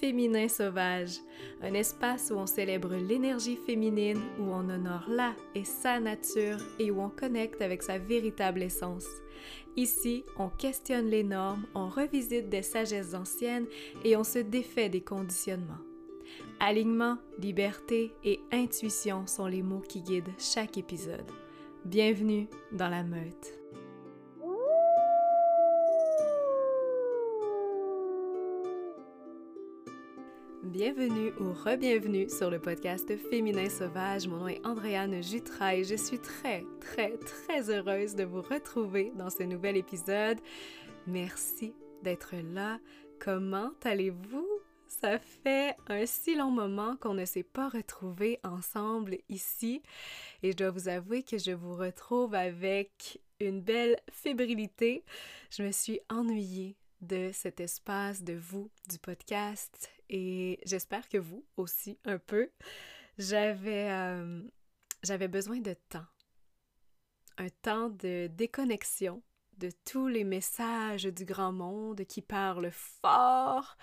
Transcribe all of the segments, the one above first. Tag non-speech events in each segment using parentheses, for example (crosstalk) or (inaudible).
Féminin Sauvage, un espace où on célèbre l'énergie féminine, où on honore la et sa nature et où on connecte avec sa véritable essence. Ici, on questionne les normes, on revisite des sagesses anciennes et on se défait des conditionnements. Alignement, liberté et intuition sont les mots qui guident chaque épisode. Bienvenue dans la meute. Bienvenue ou re-bienvenue sur le podcast Féminin Sauvage. Mon nom est Andréane Jutra et je suis très, très, très heureuse de vous retrouver dans ce nouvel épisode. Merci d'être là. Comment allez-vous? Ça fait un si long moment qu'on ne s'est pas retrouvés ensemble ici et je dois vous avouer que je vous retrouve avec une belle fébrilité. Je me suis ennuyée de cet espace, de vous, du podcast et j'espère que vous aussi un peu. J'avais euh, j'avais besoin de temps. Un temps de déconnexion de tous les messages du grand monde qui parlent fort,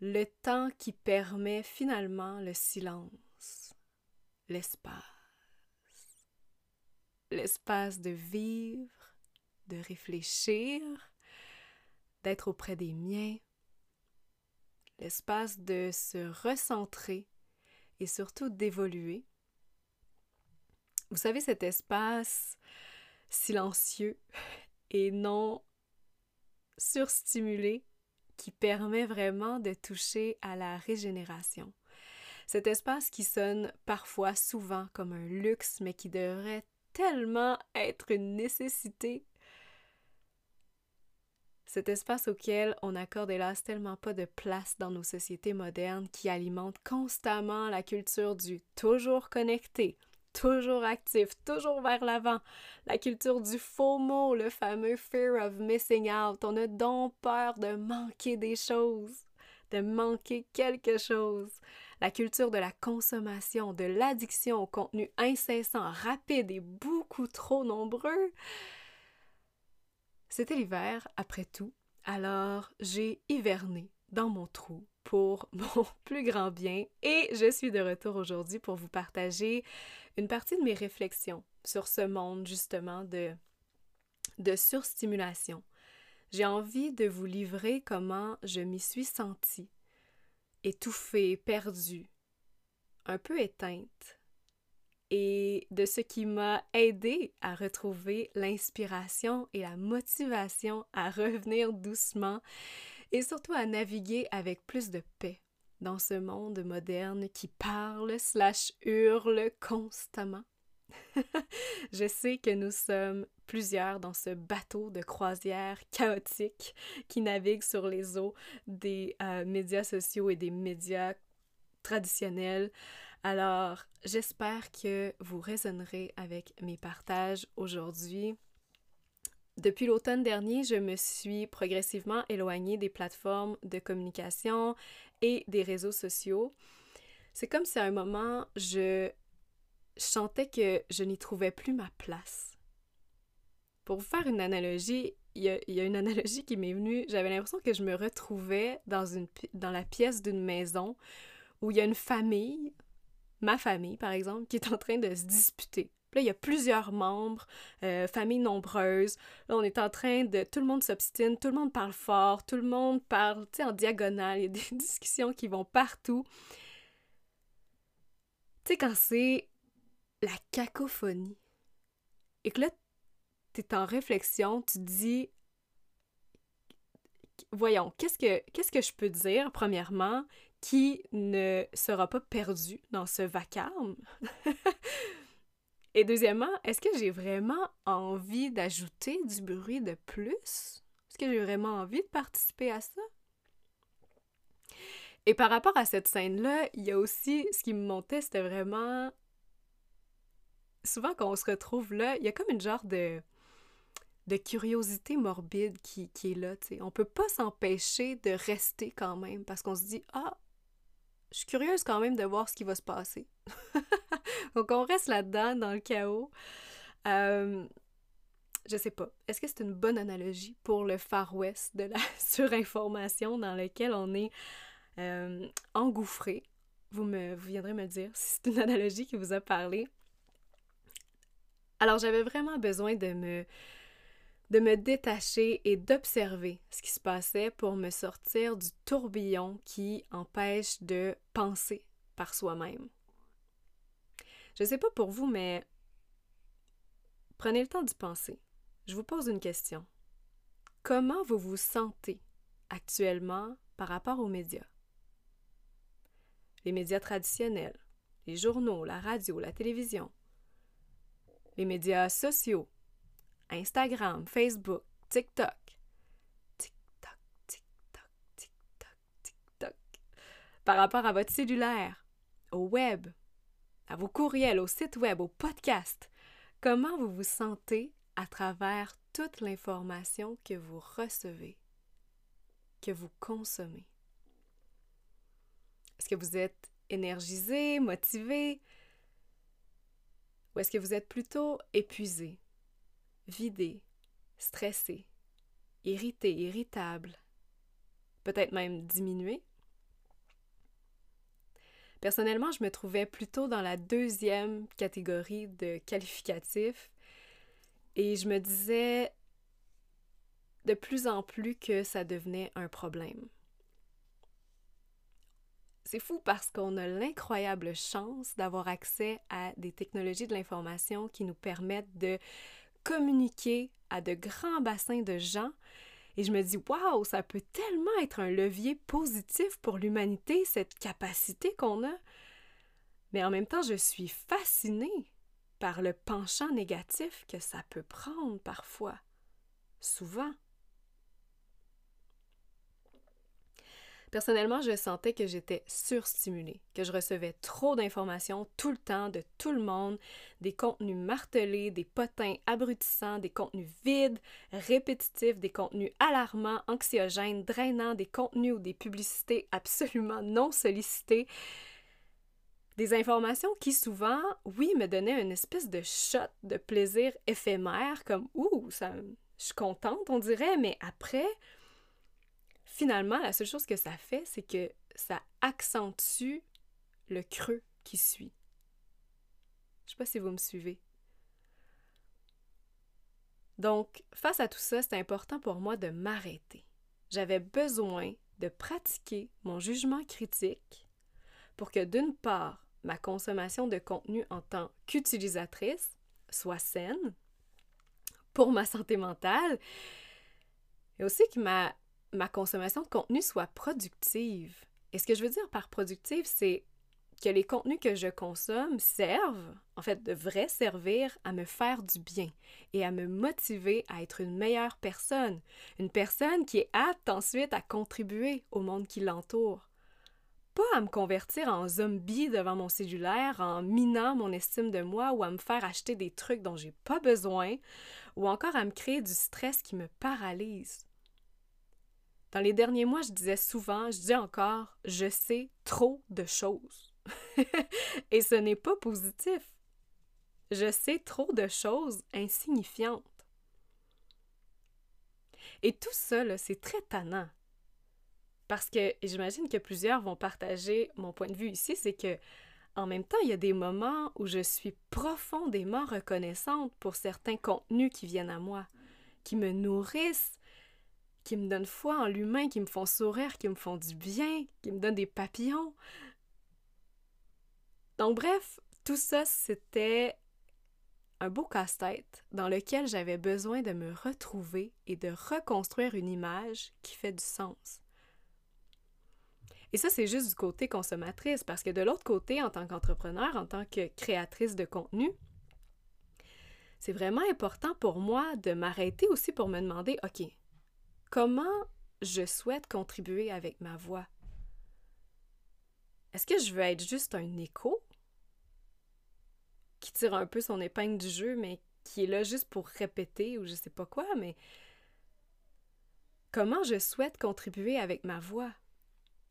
le temps qui permet finalement le silence, l'espace, l'espace de vivre, de réfléchir, d'être auprès des miens, l'espace de se recentrer et surtout d'évoluer. Vous savez, cet espace silencieux (laughs) et non surstimulé qui permet vraiment de toucher à la régénération. Cet espace qui sonne parfois souvent comme un luxe, mais qui devrait tellement être une nécessité cet espace auquel on accorde hélas tellement pas de place dans nos sociétés modernes qui alimentent constamment la culture du toujours connecté, toujours actif, toujours vers l'avant, la culture du faux mot, le fameux fear of missing out. On a donc peur de manquer des choses, de manquer quelque chose. La culture de la consommation, de l'addiction au contenu incessant, rapide et beaucoup trop nombreux. C'était l'hiver, après tout, alors j'ai hiverné dans mon trou pour (laughs) mon plus grand bien et je suis de retour aujourd'hui pour vous partager une partie de mes réflexions sur ce monde justement de, de surstimulation. J'ai envie de vous livrer comment je m'y suis sentie, étouffée, perdue, un peu éteinte, et de ce qui m'a aidé à retrouver l'inspiration et la motivation à (laughs) revenir doucement et surtout à naviguer avec plus de paix dans ce monde moderne qui parle slash hurle constamment. (laughs) Je sais que nous sommes plusieurs dans ce bateau de croisière chaotique qui navigue sur les eaux des euh, médias sociaux et des médias traditionnels. Alors, j'espère que vous raisonnerez avec mes partages aujourd'hui. Depuis l'automne dernier, je me suis progressivement éloignée des plateformes de communication et des réseaux sociaux. C'est comme si à un moment, je sentais que je n'y trouvais plus ma place. Pour vous faire une analogie, il y, a, une analogie qui m'est venue. J'avais l'impression que je me retrouvais dans, une, dans la pièce d'une maison où il y a une famille, ma famille, par exemple, qui est en train de se disputer. là, il y a plusieurs membres, euh, famille nombreuse. Là, on est en train de... Tout le monde s'obstine, tout le monde parle fort, tout le monde parle, tu sais, en diagonale. Il y a des (laughs) discussions qui vont partout. Tu sais, quand c'est la cacophonie, et que là, tu es en réflexion, tu dis... Voyons, qu'est-ce que, qu'est-ce que je peux dire, premièrement, qui ne sera pas perdu dans ce vacarme? (laughs) Et deuxièmement, est-ce que j'ai vraiment envie d'ajouter du bruit de plus? Est-ce que j'ai vraiment envie de participer à ça? Et par rapport à cette scène-là, il y a aussi ce qui me montait, c'était vraiment. Souvent, quand on se retrouve là, il y a comme une genre de, curiosité morbide qui, est là. sais. On peut pas s'empêcher de rester quand même parce qu'on se dit Ah, je suis curieuse quand même de voir ce qui va se passer. (laughs) Donc on reste là-dedans, dans le chaos. Euh, je sais pas. Est-ce que c'est une bonne analogie pour le Far West de la (laughs) surinformation dans lequel on est euh, engouffré? Vous, me, vous viendrez me dire si c'est une analogie qui vous a parlé. Alors j'avais vraiment besoin de me, de me détacher et d'observer ce qui se passait pour me sortir du tourbillon qui empêche de penser par soi-même. Je ne sais pas pour vous, mais prenez le temps d'y penser. Je vous pose une question. Comment vous vous sentez actuellement par rapport aux médias? Les médias traditionnels, les journaux, la radio, la télévision, les médias sociaux, Instagram, Facebook, TikTok. TikTok, TikTok, TikTok, TikTok. Par rapport à votre cellulaire, au web, à vos courriels, au site web, au podcast, comment vous vous sentez à travers toute l'information que vous recevez, que vous consommez? Est-ce que vous êtes énergisé, motivé, ou est-ce que vous êtes plutôt épuisé, vidé, stressé, irrité, irritable, peut-être même diminué? Personnellement, je me trouvais plutôt dans la deuxième catégorie de qualificatifs et je me disais de plus en plus que ça devenait un problème. C'est fou parce qu'on a l'incroyable chance d'avoir accès à des technologies de l'information qui nous permettent de communiquer à de grands bassins de gens. Et je me dis, waouh, ça peut tellement être un levier positif pour l'humanité, cette capacité qu'on a. Mais en même temps, je suis fascinée par le penchant négatif que ça peut prendre parfois, souvent. Personnellement, je sentais que j'étais surstimulée, que je recevais trop d'informations tout le temps de tout le monde, des contenus martelés, des potins abrutissants, des contenus vides, répétitifs, des contenus alarmants, anxiogènes, drainants, des contenus ou des publicités absolument non sollicitées. Des informations qui souvent, oui, me donnaient une espèce de shot de plaisir éphémère, comme ouh, ça, je suis contente, on dirait, mais après, finalement, la seule chose que ça fait, c'est que ça accentue le creux qui suit. Je sais pas si vous me suivez. Donc, face à tout ça, c'est important pour moi de m'arrêter. J'avais besoin de pratiquer mon jugement critique pour que d'une part, ma consommation de contenu en tant qu'utilisatrice soit saine pour ma santé mentale et aussi que ma ma consommation de contenu soit productive. Et ce que je veux dire par productive, c'est que les contenus que je consomme servent, en fait, devraient servir à me faire du bien et à me motiver à être une meilleure personne, une personne qui est apte ensuite à contribuer au monde qui l'entoure. Pas à me convertir en zombie devant mon cellulaire en minant mon estime de moi ou à me faire acheter des trucs dont j'ai pas besoin ou encore à me créer du stress qui me paralyse. Dans les derniers mois, je disais souvent, je dis encore, je sais trop de choses. (laughs) Et ce n'est pas positif. Je sais trop de choses insignifiantes. Et tout ça, c'est très tannant. Parce que j'imagine que plusieurs vont partager mon point de vue ici, c'est que en même temps, il y a des moments où je suis profondément reconnaissante pour certains contenus qui viennent à moi, qui me nourrissent, qui me donnent foi en l'humain, qui me font sourire, qui me font du bien, qui me donnent des papillons. Donc bref, tout ça, c'était un beau casse-tête dans lequel j'avais besoin de me retrouver et de reconstruire une image qui fait du sens. Et ça, c'est juste du côté consommatrice, parce que de l'autre côté, en tant qu'entrepreneur, en tant que créatrice de contenu, c'est vraiment important pour moi de m'arrêter aussi pour me demander, OK, Comment je souhaite contribuer avec ma voix? Est-ce que je veux être juste un écho qui tire un peu son épingle du jeu, mais qui est là juste pour répéter ou je sais pas quoi, mais comment je souhaite contribuer avec ma voix?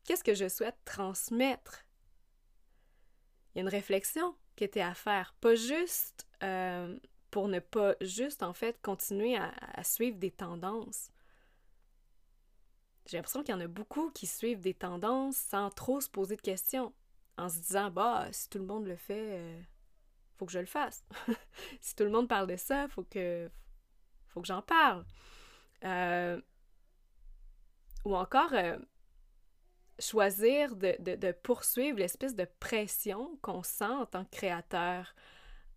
Qu'est-ce que je souhaite transmettre? Il y a une réflexion qui était à faire, pas juste euh, pour ne pas juste en fait continuer à suivre des tendances, j'ai l'impression qu'il y en a beaucoup qui suivent des tendances sans trop se poser de questions, en se disant bah si tout le monde le fait, euh, faut que je le fasse. (laughs) si tout le monde parle de ça, faut que faut que j'en parle. Euh, ou encore euh, choisir de, de poursuivre l'espèce de pression qu'on sent en tant que créateur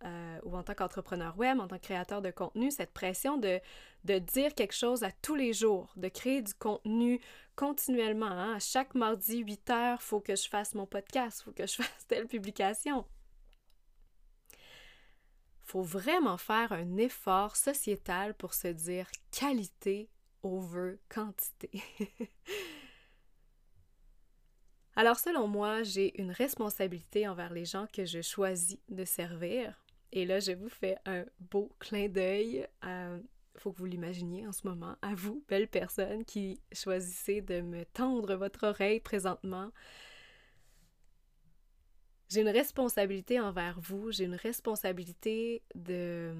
euh, ou en tant qu'entrepreneur web, en tant que créateur de contenu, cette pression de, de dire quelque chose à tous les jours, de créer du contenu continuellement. Hein. À chaque mardi, 8 heures, il faut que je fasse mon podcast, faut que je (laughs) fasse telle publication. Il faut vraiment faire un effort sociétal pour se dire qualité over quantité. (laughs) Alors selon moi, j'ai une responsabilité envers les gens que je choisis de servir et là, je vous fais un beau clin d'œil. Il faut que vous l'imaginiez en ce moment, à vous, belle personne qui choisissez de me tendre votre oreille présentement. J'ai une responsabilité envers vous, j'ai une responsabilité de...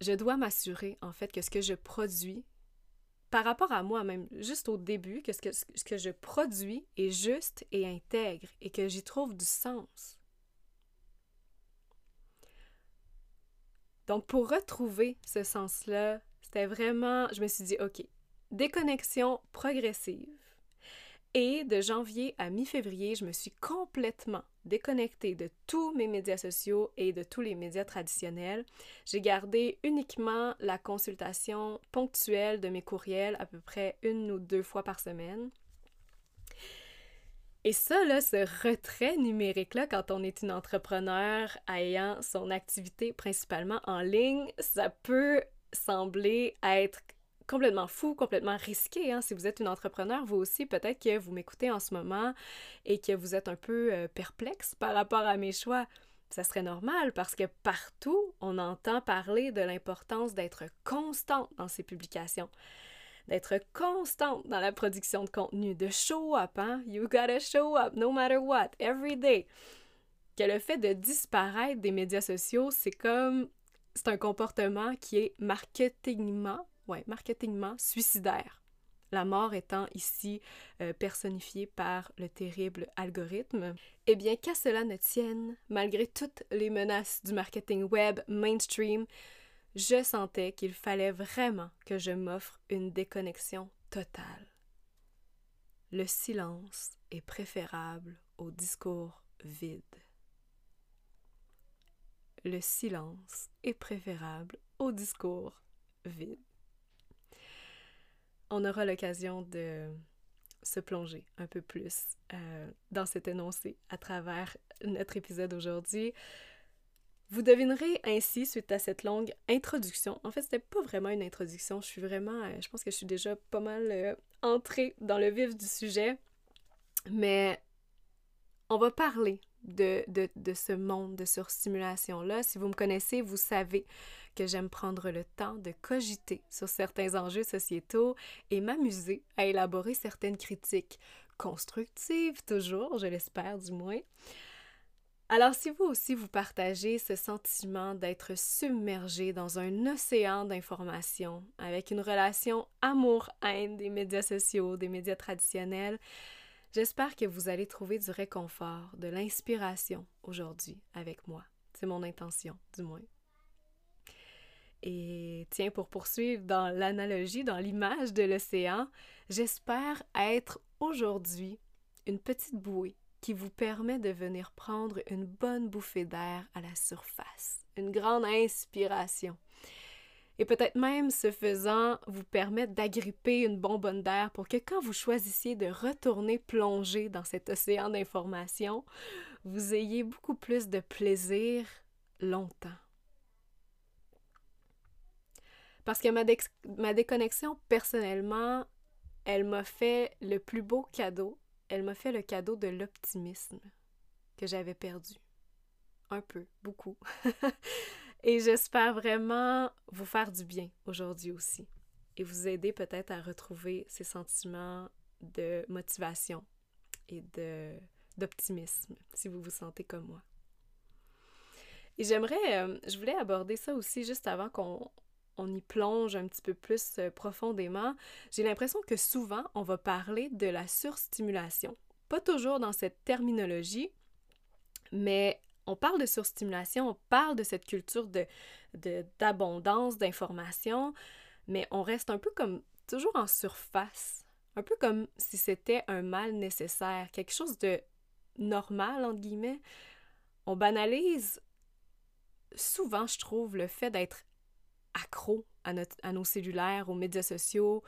Je dois m'assurer, en fait, que ce que je produis, par rapport à moi même, juste au début, que ce que, ce que je produis est juste et intègre et que j'y trouve du sens. Donc, pour retrouver ce sens-là, c'était vraiment, je me suis dit, OK, déconnexion progressive. Et de janvier à mi-février, je me suis complètement déconnectée de tous mes médias sociaux et de tous les médias traditionnels. J'ai gardé uniquement la consultation ponctuelle de mes courriels à peu près une ou deux fois par semaine. Et ça, là, ce retrait numérique-là, quand on est une entrepreneur ayant son activité principalement en ligne, ça peut sembler être complètement fou, complètement risqué. Hein? Si vous êtes une entrepreneur, vous aussi, peut-être que vous m'écoutez en ce moment et que vous êtes un peu euh, perplexe par rapport à mes choix. Ça serait normal parce que partout, on entend parler de l'importance d'être constante dans ses publications d'être constante dans la production de contenu, de show up, hein? You gotta show up no matter what, every day. Que le fait de disparaître des médias sociaux, c'est comme. C'est un comportement qui est marketingement, ouais, suicidaire. La mort étant ici euh, personnifiée par le terrible algorithme. Eh bien, qu'à cela ne tienne, malgré toutes les menaces du marketing web mainstream, je sentais qu'il fallait vraiment que je m'offre une déconnexion totale. Le silence est préférable au discours vide. Le silence est préférable au discours vide. On aura l'occasion de se plonger un peu plus euh, dans cet énoncé à travers notre épisode aujourd'hui. Vous devinerez ainsi, suite à cette longue introduction, en fait, c'était pas vraiment une introduction, je suis vraiment, euh, je pense que je suis déjà pas mal euh, entrée dans le vif du sujet, mais on va parler de, de, de ce monde de surstimulation-là. Si vous me connaissez, vous savez que j'aime prendre le temps de cogiter sur certains enjeux sociétaux et m'amuser à élaborer certaines critiques constructives, toujours, je l'espère du moins. Alors si vous aussi vous partagez ce sentiment d'être submergé dans un océan d'informations, avec une relation amour-haine des médias sociaux, des médias traditionnels, j'espère que vous allez trouver du réconfort, de l'inspiration aujourd'hui avec moi. C'est mon intention, du moins. Et tiens, pour poursuivre dans l'analogie, dans l'image de l'océan, j'espère être aujourd'hui une petite bouée qui vous permet de venir prendre une bonne bouffée d'air à la surface, une grande inspiration. Et peut-être même, ce faisant, vous permettre d'agripper une bonbonne d'air pour que quand vous choisissiez de retourner plonger dans cet océan d'informations, vous ayez beaucoup plus de plaisir longtemps. Parce que ma, ma déconnexion, personnellement, elle m'a fait le plus beau cadeau elle m'a fait le cadeau de l'optimisme que j'avais perdu. Un peu, beaucoup. (laughs) et j'espère vraiment vous faire du bien aujourd'hui aussi et vous aider peut-être à retrouver ces sentiments de motivation et d'optimisme si vous vous sentez comme moi. Et j'aimerais, euh, je voulais aborder ça aussi juste avant qu'on on y plonge un petit peu plus euh, profondément, j'ai l'impression que souvent, on va parler de la surstimulation. Pas toujours dans cette terminologie, mais on parle de surstimulation, on parle de cette culture de, d'abondance, d'information, mais on reste un peu comme toujours en surface, un peu comme si c'était un mal nécessaire, quelque chose de normal, entre guillemets. On banalise souvent, je trouve, le fait d'être accro à, nos cellulaires, aux médias sociaux.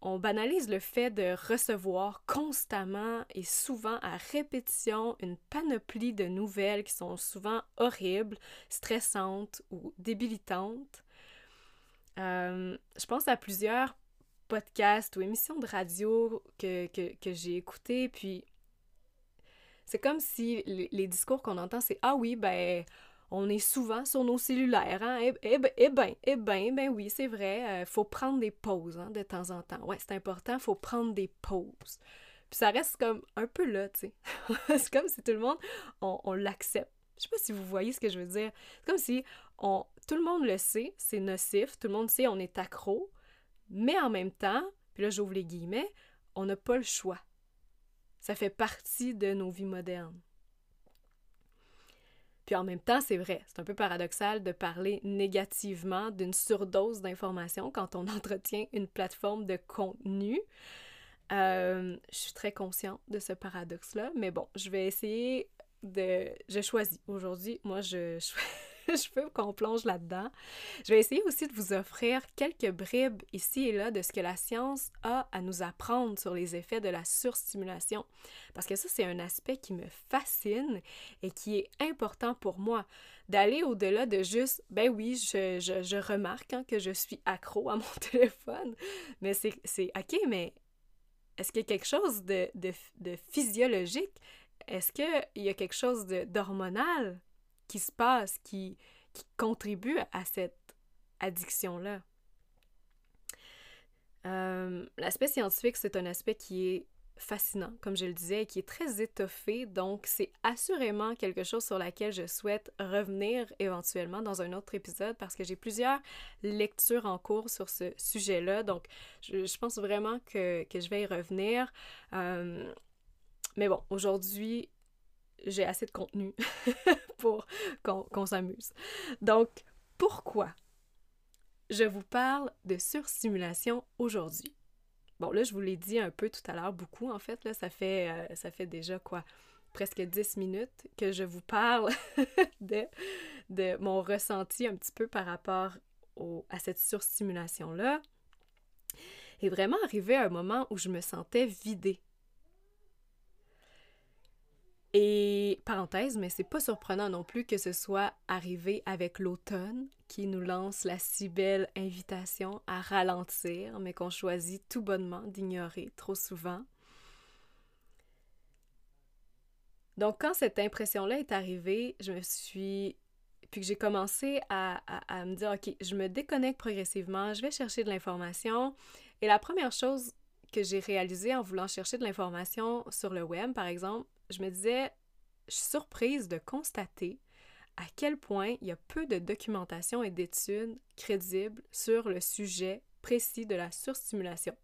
On banalise le fait de recevoir constamment et souvent à répétition une panoplie de nouvelles qui sont souvent horribles, stressantes ou débilitantes. Euh, je pense à plusieurs podcasts ou émissions de radio que, que, que j'ai écoutées, puis c'est comme si les discours qu'on entend, c'est Ah oui, ben, on est souvent sur nos cellulaires, hein? Eh, eh, ben, eh ben, eh ben, ben oui, c'est vrai, euh, faut prendre des pauses hein, de temps en temps. Ouais, c'est important, faut prendre des pauses. Puis ça reste comme un peu là, tu sais. (laughs) c'est comme si tout le monde, on, l'accepte. Je sais pas si vous voyez ce que je veux dire. C'est comme si on, tout le monde le sait, c'est nocif, tout le monde sait on est accro, mais en même temps, puis là j'ouvre les guillemets, on n'a pas le choix. Ça fait partie de nos vies modernes. Puis en même temps, c'est vrai, c'est un peu paradoxal de parler négativement d'une surdose d'informations quand on (laughs) entretient une plateforme de contenu. Euh, je suis très consciente de ce paradoxe-là, mais bon, je vais essayer de... Je choisis. Aujourd'hui, moi, je, (laughs) je, (laughs) je veux qu'on plonge là-dedans. Je vais essayer aussi de vous offrir quelques bribes ici et là de ce que la science a à nous apprendre sur les effets de la surstimulation. Parce que ça, c'est un aspect qui me fascine et qui est important pour moi. D'aller au-delà de juste, ben oui, je, je, remarque hein, que je suis accro à mon (laughs) téléphone. Mais c'est, OK, mais est-ce qu'il y a quelque chose de, de, de physiologique? Est-ce qu'il y a quelque chose d'hormonal? Qui se passe, qui, contribue à cette addiction-là. Euh, l'aspect scientifique, c'est un aspect qui est fascinant, comme je le disais, et qui est très étoffé, donc c'est assurément quelque chose sur laquelle je souhaite revenir éventuellement dans un autre épisode parce que j'ai plusieurs lectures en cours sur ce sujet-là, donc je, pense vraiment que, je vais y revenir. Euh, mais bon, aujourd'hui, j'ai assez de contenu (laughs) pour qu'on s'amuse. Donc, pourquoi je vous parle de surstimulation aujourd'hui? Bon, là, je vous l'ai dit un peu tout à l'heure, beaucoup en fait, là, ça fait, euh, déjà quoi? Presque 10 minutes que je vous parle (laughs) de, de mon ressenti un petit peu par rapport à cette surstimulation-là. Et vraiment arrivé à un moment où je me sentais vidée et parenthèse, mais c'est pas surprenant non plus que ce soit arrivé avec l'automne qui nous lance la si belle invitation à ralentir, mais qu'on choisit tout bonnement d'ignorer trop souvent. Donc quand cette impression-là est arrivée, je me suis... Puis que j'ai commencé à, à, me dire, OK, je me déconnecte progressivement, je vais chercher de l'information. Et la première chose que j'ai réalisée en voulant chercher de l'information sur le web, par exemple, je me disais, je suis surprise de constater à quel point il y a peu de documentation et d'études crédibles sur le sujet précis de la surstimulation.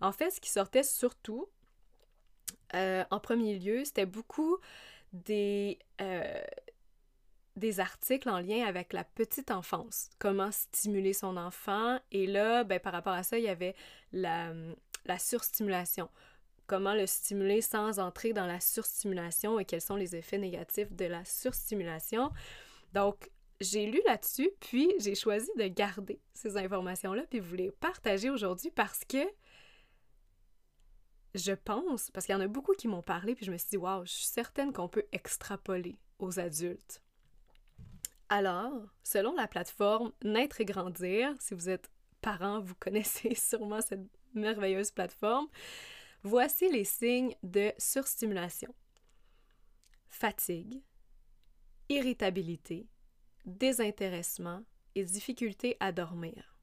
En fait, ce qui sortait surtout, euh, en premier lieu, c'était beaucoup des, euh, des articles en lien avec la petite enfance, comment stimuler son enfant. Et là, ben, par rapport à ça, il y avait la surstimulation comment le stimuler sans entrer dans la surstimulation et quels sont les effets négatifs de la surstimulation. Donc, j'ai lu là-dessus, puis j'ai choisi de garder ces informations-là, puis vous les partager aujourd'hui parce que je pense, parce qu'il y en a beaucoup qui m'ont parlé, puis je me suis dit, waouh, je suis certaine qu'on peut extrapoler aux adultes. Alors, selon la plateforme Naître et Grandir, si vous êtes parent, vous connaissez (laughs) sûrement cette merveilleuse plateforme, Voici les signes de surstimulation. Fatigue, irritabilité, désintéressement et difficulté à dormir.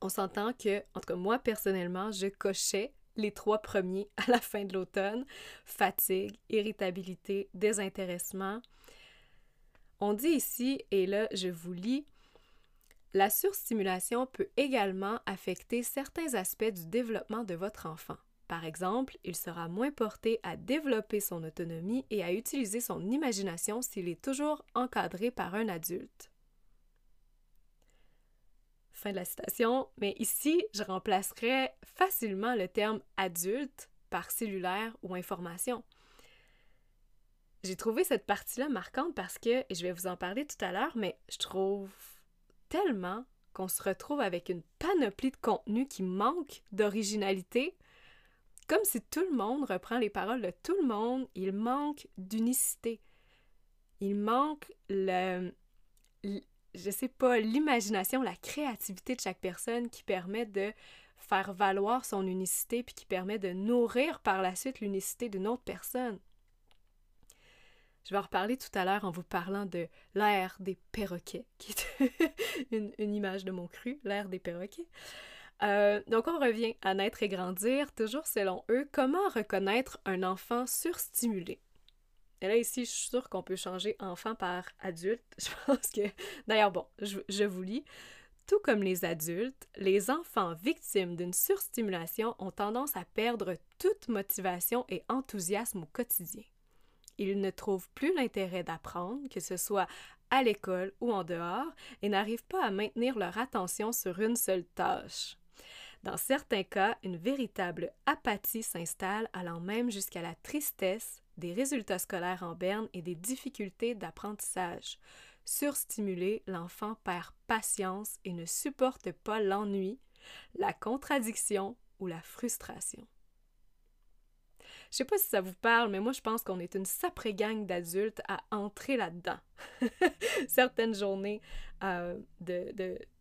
On s'entend que, en tout cas moi personnellement, je cochais les trois premiers à la fin de l'automne. Fatigue, irritabilité, désintéressement. On dit ici, et là je vous lis, La surstimulation peut également affecter certains aspects du développement de votre enfant. Par exemple, il sera moins porté à développer son autonomie et à utiliser son imagination s'il est toujours encadré par un adulte. Fin de la citation, mais ici, je remplacerai facilement le terme adulte par cellulaire ou information. J'ai trouvé cette partie-là marquante parce que, et je vais vous en parler tout à l'heure, mais je trouve tellement qu'on se retrouve avec une panoplie de contenu qui manque d'originalité, comme si tout le monde reprend les paroles de tout le monde, il manque d'unicité. Il manque le, je sais pas, l'imagination, la créativité de chaque personne qui permet de faire valoir son unicité puis qui permet de nourrir par la suite l'unicité d'une autre personne. Je vais en reparler tout à l'heure en vous parlant de l'ère des perroquets, (laughs) qui est une, image de mon cru, l'ère des perroquets. Euh, donc on revient à naître et grandir, toujours selon eux, comment reconnaître un enfant surstimulé? Et là, ici, je suis sûre qu'on peut changer enfant par adulte. (laughs) Je pense que... D'ailleurs, bon, je, je vous lis. Tout comme les adultes, les enfants victimes d'une surstimulation ont tendance à perdre toute motivation et enthousiasme au quotidien. Ils ne trouvent plus l'intérêt d'apprendre, que ce soit à l'école ou en dehors, et n'arrivent pas à maintenir leur attention sur une seule tâche. Dans certains cas, une véritable apathie s'installe, allant même jusqu'à la tristesse, des résultats scolaires en berne et des difficultés d'apprentissage. Surstimulé, l'enfant perd patience et ne supporte pas l'ennui, la contradiction ou la frustration. Je sais pas si ça vous parle, mais moi je pense qu'on est une saprée gang d'adultes à entrer là-dedans. (laughs) Certaines journées euh, de,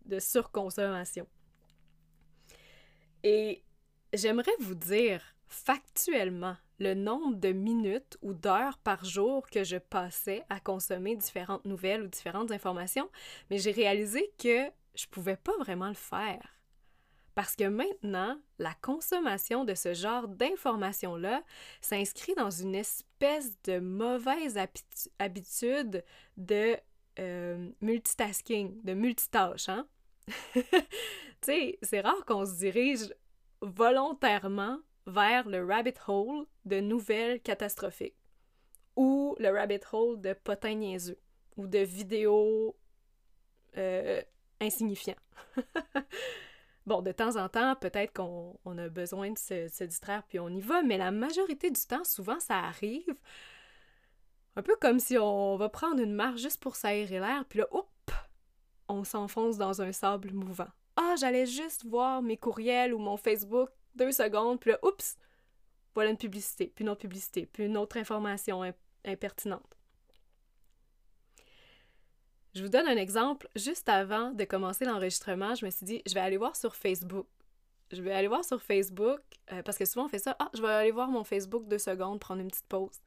de, surconsommation. Et j'aimerais vous dire factuellement le nombre de minutes ou d'heures par jour que je passais à consommer différentes nouvelles ou différentes informations, mais j'ai réalisé que je pouvais pas vraiment le faire. Parce que maintenant, la consommation de ce genre d'informations-là s'inscrit dans une espèce de mauvaise habitude de euh, multitasking, de multitâche. Hein? (laughs) tu sais, c'est rare qu'on se dirige volontairement vers le rabbit hole de nouvelles catastrophiques ou le rabbit hole de potins niaiseux ou de vidéos euh, insignifiants. (laughs) Bon, de temps en temps, peut-être qu'on a besoin de se, distraire puis on y va, mais la majorité du temps, souvent, ça arrive un peu comme si on va prendre une marche juste pour s'aérer l'air, puis là, hop, on s'enfonce dans un sable mouvant. Ah, j'allais juste voir mes courriels ou mon Facebook deux secondes, puis là, oups, voilà une publicité, puis une autre publicité, puis une autre information impertinente. Je vous donne un exemple. Juste avant de commencer l'enregistrement, je me suis dit, je vais aller voir sur Facebook. Je vais aller voir sur Facebook, euh, parce que souvent on fait ça. Ah, je vais aller voir mon Facebook deux secondes, prendre une petite pause.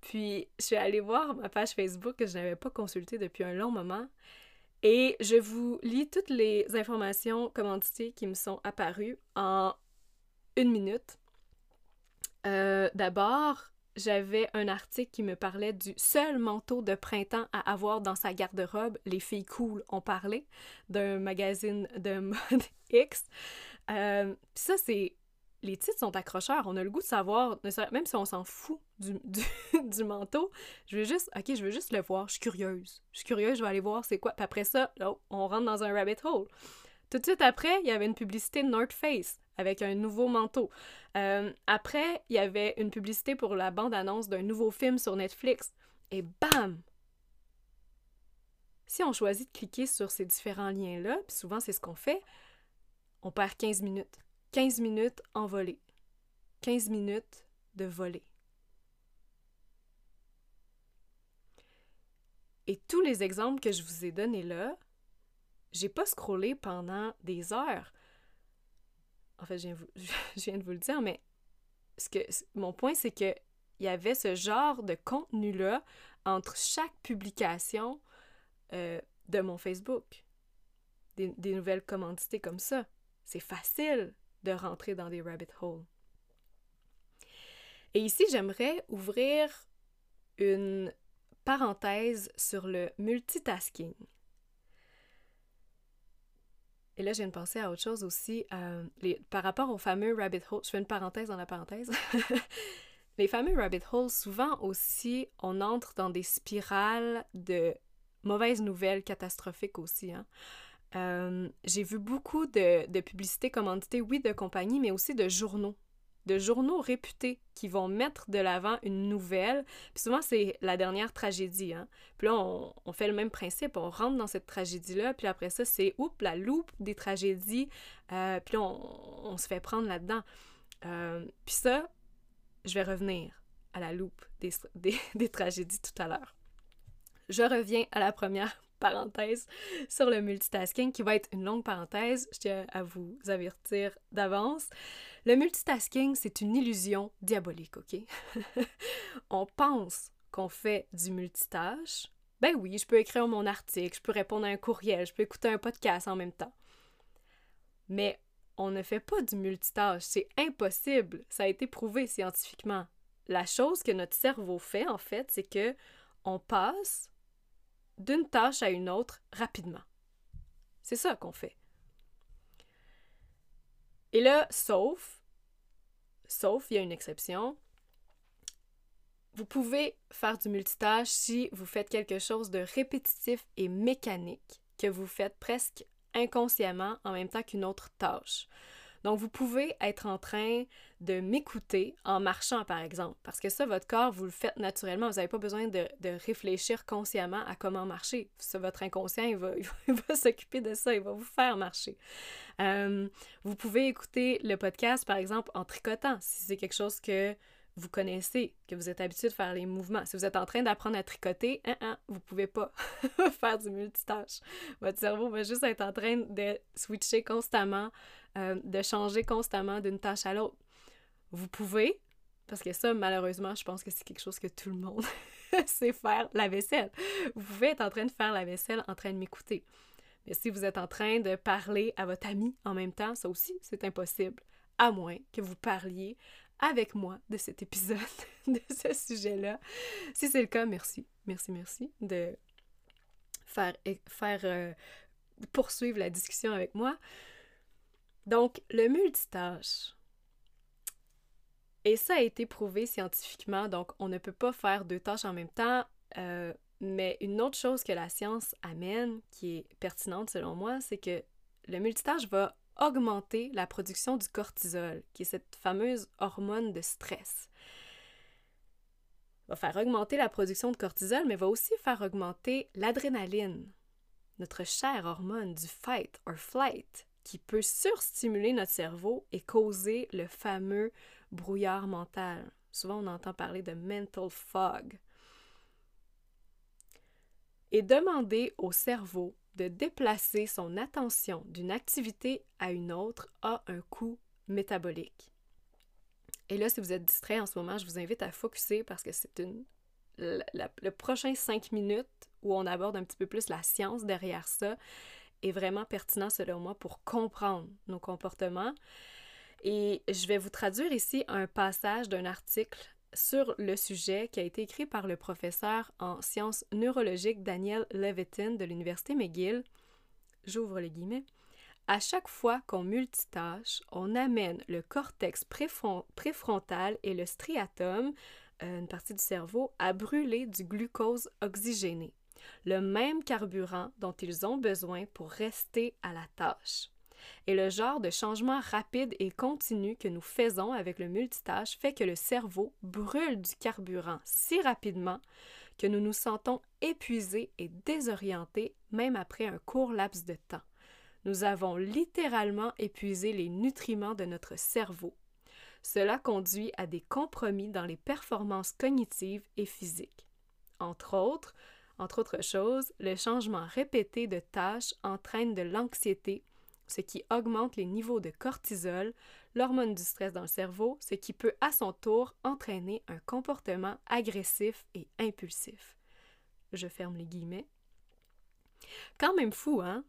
Puis, je suis allée voir ma page Facebook que je n'avais pas consultée depuis un long moment. Et je vous lis toutes les informations commanditées qui me sont apparues en une minute. Euh, d'abord, j'avais un article qui me parlait du seul manteau de printemps à avoir dans sa garde-robe. Les filles cool ont parlé d'un magazine de (laughs) mode X. Euh, ça, c'est. Les titres sont accrocheurs. On a le goût de savoir, même si on s'en fout (laughs) du, du, manteau, je veux juste, ok, je veux juste le voir. Je suis curieuse. Je suis curieuse, je vais aller voir c'est quoi. Puis après ça, on rentre dans un rabbit hole. Tout de suite après, il y avait une publicité North Face avec un nouveau manteau. Euh, après, il y avait une publicité pour la bande-annonce d'un nouveau film sur Netflix. Et bam! Si on choisit de cliquer sur ces différents liens-là, puis souvent c'est ce qu'on fait, on perd 15 minutes. 15 minutes en volée. 15 minutes de volée. Et tous les exemples que je vous ai donnés là, j'ai pas scrollé pendant des heures en fait, je viens, de vous (laughs) le dire, mais ce que, mon point, c'est que il y avait ce genre de contenu-là entre chaque publication euh, de mon Facebook. Des, des, nouvelles commandités comme ça. C'est facile de rentrer dans des rabbit holes. Et ici, j'aimerais ouvrir une parenthèse sur le multitasking. Et là, j'ai une pensée à autre chose aussi. Par rapport au fameux rabbit hole, je fais une parenthèse dans la parenthèse. (laughs) les fameux rabbit holes, souvent aussi, on entre dans des spirales de mauvaises nouvelles catastrophiques aussi. Hein. Euh, j'ai vu beaucoup de, de publicités commanditées, oui, de compagnies, mais aussi de journaux de journaux réputés qui vont mettre de l'avant une nouvelle. Puis souvent, c'est la dernière tragédie. Hein? Puis là, on, fait le même principe. On rentre dans cette tragédie-là. Puis après ça, c'est oups, la loupe des tragédies. Euh, puis là, on, se fait prendre là-dedans. Euh, puis ça, je vais revenir à la loupe des, des (laughs) tragédies tout à l'heure. Je reviens à la première parenthèse sur le multitasking qui va être une longue parenthèse. Je tiens à vous avertir d'avance. Le multitasking, c'est une illusion diabolique, OK? (laughs) on pense qu'on fait du multitâche. Ben oui, je peux écrire mon article, je peux répondre à un courriel, je peux écouter un podcast en même temps. Mais on ne fait pas du multitâche, c'est impossible. Ça a été prouvé scientifiquement. La chose que notre cerveau fait, en fait, c'est que on passe d'une tâche à une autre rapidement. C'est ça qu'on fait. Et là, sauf, sauf, il y a une exception, vous pouvez faire du multitâche si vous faites quelque chose de répétitif et mécanique que vous faites presque inconsciemment en même temps qu'une autre tâche. Donc, vous pouvez être en train de m'écouter en marchant, par exemple, parce que ça, votre corps, vous le faites naturellement. Vous n'avez pas besoin de, réfléchir consciemment à comment marcher. Ça, votre inconscient, il va, (laughs) va s'occuper de ça, il va vous faire marcher. Euh, vous pouvez écouter le podcast, par exemple, en tricotant, si c'est quelque chose que vous connaissez, que vous êtes habitué de faire les mouvements. Si vous êtes en train d'apprendre à tricoter, hein, hein, vous pouvez pas (laughs) faire du multitâche. Votre cerveau va juste être en train de switcher constamment euh, de changer constamment d'une tâche à l'autre. Vous pouvez, parce que ça, malheureusement, je pense que c'est quelque chose que tout le monde (laughs) sait faire, la vaisselle. Vous pouvez être en train de faire la vaisselle en train de m'écouter. Mais si vous êtes en train de parler à votre ami en même temps, ça aussi, c'est impossible. À moins que vous parliez avec moi de cet épisode, (laughs) de ce sujet-là. Si c'est le cas, merci. Merci, merci de faire, faire euh, poursuivre la discussion avec moi. Donc, le multitâche. Et ça a été prouvé scientifiquement, donc on ne peut pas faire deux tâches en même temps. Euh, mais une autre chose que la science amène, qui est pertinente selon moi, c'est que le multitâche va augmenter la production du cortisol, qui est cette fameuse hormone de stress. Va faire augmenter la production de cortisol, mais va aussi faire augmenter l'adrénaline, notre chère hormone du fight or flight, qui peut surstimuler notre cerveau et causer le fameux brouillard mental. Souvent, on entend parler de mental fog. Et demander au cerveau de déplacer son attention d'une activité à une autre a un coût métabolique. Et là, si vous êtes distrait en ce moment, je vous invite à focuser parce que c'est une le prochain cinq minutes où on aborde un petit peu plus la science derrière ça est vraiment pertinent selon moi pour comprendre nos comportements. Et je vais vous traduire ici un passage d'un article sur le sujet qui a été écrit par le professeur en sciences neurologiques Daniel Levitin de l'Université McGill. J'ouvre les guillemets. À chaque fois qu'on multitâche, on amène le cortex préfrontal et le striatum, euh, une partie du cerveau, à brûler du glucose oxygéné le même carburant dont ils ont besoin pour rester à la tâche. Et le genre de changement rapide et continu que nous faisons avec le multitâche fait que le cerveau brûle du carburant si rapidement que nous nous sentons épuisés et désorientés même après un court laps de temps. Nous avons littéralement épuisé les nutriments de notre cerveau. Cela conduit à des compromis dans les performances cognitives et physiques. Entre autres, entre autres choses, le changement répété de tâches entraîne de l'anxiété, ce qui augmente les niveaux de cortisol, l'hormone du stress dans le cerveau, ce qui peut à son tour entraîner un comportement agressif et impulsif. Je ferme les guillemets. Quand même fou, hein?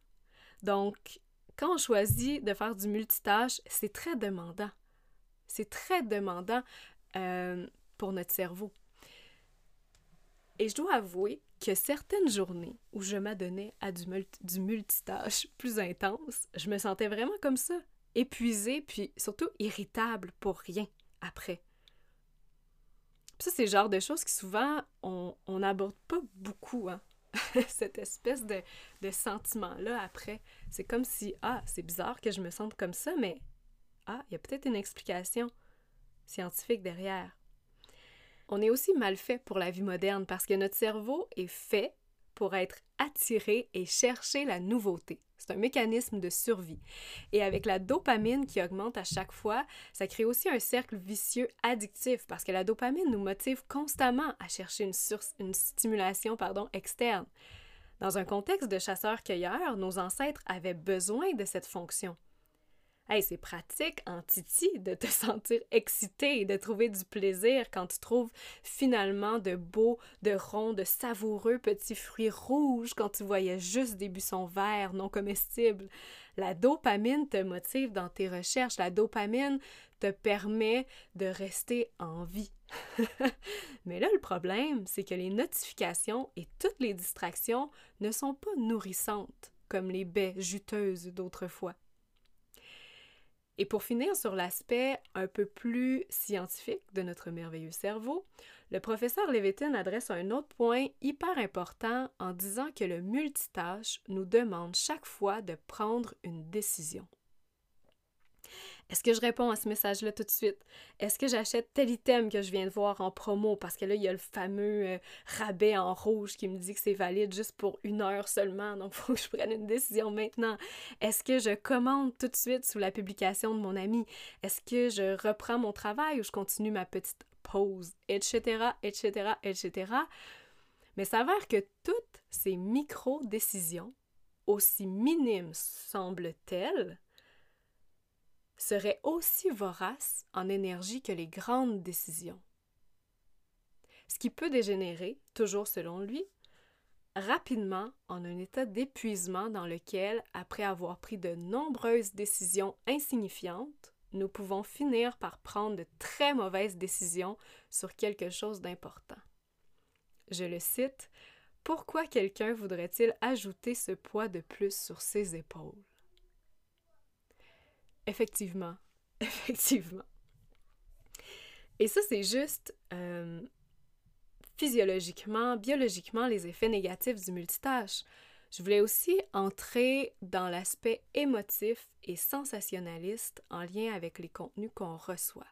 Donc, quand on choisit de faire du multitâche, c'est très demandant. C'est très demandant euh, pour notre cerveau. Et je dois avouer que certaines journées où je m'adonnais à du, multitâche plus intense, je me sentais vraiment comme ça, épuisée, puis surtout irritable pour rien après. ça, c'est le genre de choses qui souvent, on n'aborde pas beaucoup, hein? (laughs) cette espèce de, de sentiment-là après. C'est comme si, ah, c'est bizarre que je me sente comme ça, mais ah, il y a peut-être une explication scientifique derrière. On est aussi mal fait pour la vie moderne parce que notre cerveau est fait pour être attiré et chercher la nouveauté. C'est un mécanisme de survie. Et avec la dopamine qui augmente à chaque fois, ça crée aussi un cercle vicieux addictif parce que la dopamine nous motive constamment à chercher une, une stimulation pardon, externe. Dans un contexte de chasseurs-cueilleurs, nos ancêtres avaient besoin de cette fonction. C'est pratique en titi de te (laughs) sentir excité et de trouver du plaisir quand tu trouves finalement de beaux, de ronds, de savoureux petits fruits rouges quand tu voyais juste des buissons verts non comestibles. La dopamine te motive dans tes recherches. La dopamine te permet de rester en vie. (laughs) Mais là, le problème, c'est que les notifications et toutes les distractions ne sont pas nourrissantes comme les baies juteuses d'autrefois. Et pour finir sur l'aspect un peu plus scientifique de notre merveilleux cerveau, le professeur Levitin adresse un autre point hyper important en disant que le multitâche nous demande chaque fois de prendre une décision. Est-ce que je réponds à ce message-là tout de suite? Est-ce que j'achète tel item que je viens de voir en promo? Parce que là, il y a le fameux euh, rabais en rouge qui me dit que c'est valide juste pour une heure seulement, donc il (laughs) faut que je prenne une décision maintenant. Est-ce que je commande tout de suite sous la publication de mon ami? Est-ce que je reprends mon travail ou je continue ma petite pause? Etc., etc., etc. Mais s'avère que toutes ces micro-décisions, aussi minimes semblent-elles, serait aussi vorace en énergie que les grandes décisions. Ce qui peut dégénérer, toujours selon lui, rapidement en un état d'épuisement dans lequel, après avoir pris de nombreuses décisions insignifiantes, nous pouvons finir par prendre de très mauvaises décisions sur quelque chose d'important. Je le cite, Pourquoi quelqu'un voudrait-il ajouter ce poids de plus sur ses épaules? Effectivement. (laughs) Effectivement. Et ça, c'est juste euh, physiologiquement, biologiquement, les effets négatifs du multitâche. Je voulais aussi entrer dans l'aspect émotif et sensationnaliste en lien avec les contenus qu'on reçoit.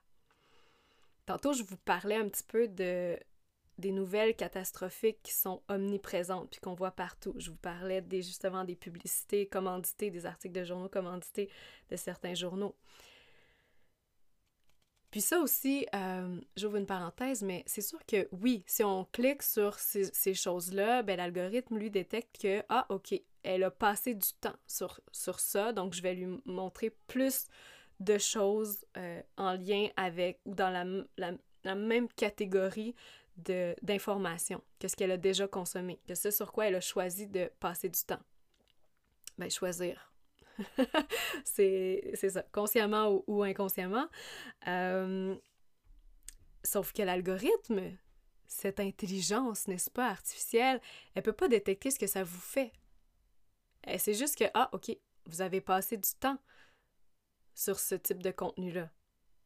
Tantôt, je vous parlais un petit peu de, des nouvelles catastrophiques qui sont omniprésentes puis qu'on voit partout. Je vous parlais des, justement des publicités commanditées, des articles de journaux commandités de certains journaux. Puis ça aussi, euh, j'ouvre une parenthèse, mais c'est sûr que oui, si on clique sur ces, choses-là, ben, l'algorithme lui détecte que, ah, OK, elle a passé du temps sur, sur ça, donc je vais lui montrer plus de choses euh, en lien avec ou dans la, la, la même catégorie d'informations que ce qu'elle a déjà consommé, que ce sur quoi elle a choisi de passer du temps. Ben, choisir. (laughs) c'est ça, consciemment ou, inconsciemment. Euh, sauf que l'algorithme, cette intelligence, n'est-ce pas, artificielle, elle peut pas détecter ce que ça vous fait. C'est juste que, ah, OK, vous avez passé du temps sur ce type de contenu-là.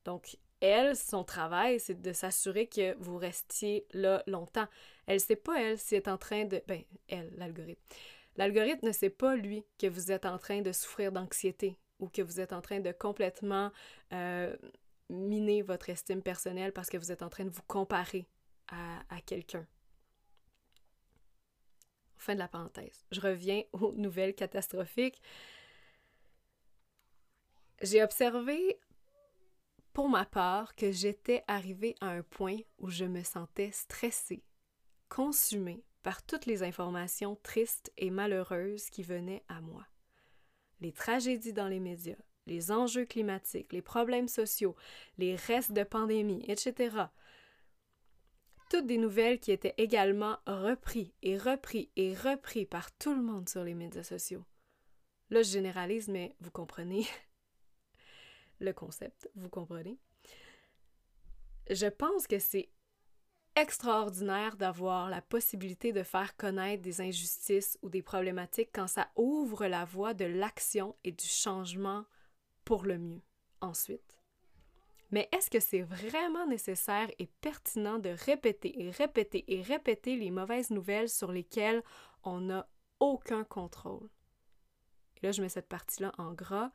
Donc, elle, son travail, c'est de s'assurer que vous restiez là longtemps. Elle sait pas, elle, si elle est en train de... Ben, elle, l'algorithme. L'algorithme ne sait pas, lui, que vous êtes en train de souffrir d'anxiété ou que vous êtes en train de complètement euh, miner votre estime personnelle parce que vous êtes en train de vous comparer à quelqu'un. Fin de la parenthèse. Je reviens aux nouvelles catastrophiques. J'ai observé pour ma part que j'étais arrivée à un point où je me sentais stressée, consumée par toutes les informations tristes et malheureuses qui venaient à moi. Les tragédies dans les médias, les enjeux climatiques, les problèmes sociaux, les restes de pandémie, etc. Toutes des nouvelles qui étaient également repris et repris et repris par tout le monde sur les médias sociaux. Là, je généralise, mais vous comprenez, le concept, vous comprenez? Je pense que c'est extraordinaire d'avoir la possibilité de faire connaître des injustices ou des problématiques quand ça ouvre la voie de l'action et du changement pour le mieux ensuite. Mais est-ce que c'est vraiment nécessaire et pertinent de répéter et répéter et répéter les mauvaises nouvelles sur lesquelles on n'a aucun contrôle? Et là, je mets cette partie-là en gras.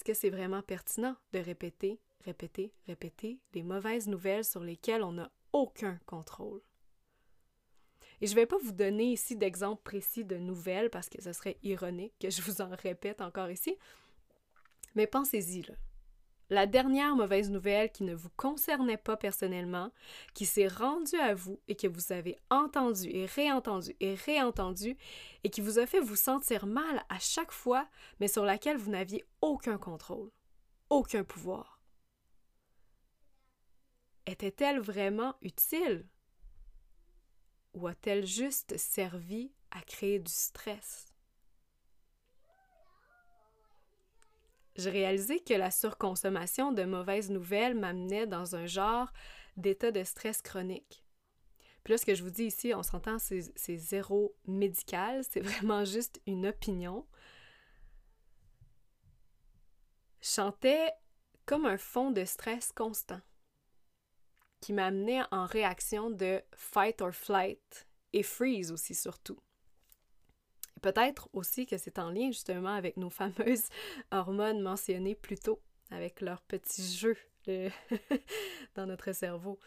Est-ce que c'est vraiment pertinent de répéter, répéter, répéter les mauvaises nouvelles sur lesquelles on n'a aucun contrôle? Et je ne vais pas vous donner ici d'exemples précis de nouvelles parce que ce serait ironique que je vous en répète encore ici. Mais pensez-y, là. La dernière mauvaise nouvelle qui ne vous concernait pas personnellement, qui s'est rendue à vous et que vous avez entendu et réentendu et réentendu et qui vous a fait vous sentir mal à chaque fois, mais sur laquelle vous n'aviez aucun contrôle, aucun pouvoir. Était-elle vraiment utile? ou a-t-elle juste servi à créer du stress? J'ai réalisé que la surconsommation de mauvaises nouvelles m'amenait dans un genre d'état de stress chronique. Puis là, ce que je vous dis ici, on s'entend, c'est zéro médical, (laughs) c'est vraiment juste une opinion. Je chantais comme un fond de stress constant qui m'amenait en réaction de fight or flight et freeze aussi surtout. Peut-être aussi que c'est en lien justement avec nos fameuses (laughs) hormones mentionnées plus tôt, avec leur petit jeu (laughs) dans notre cerveau.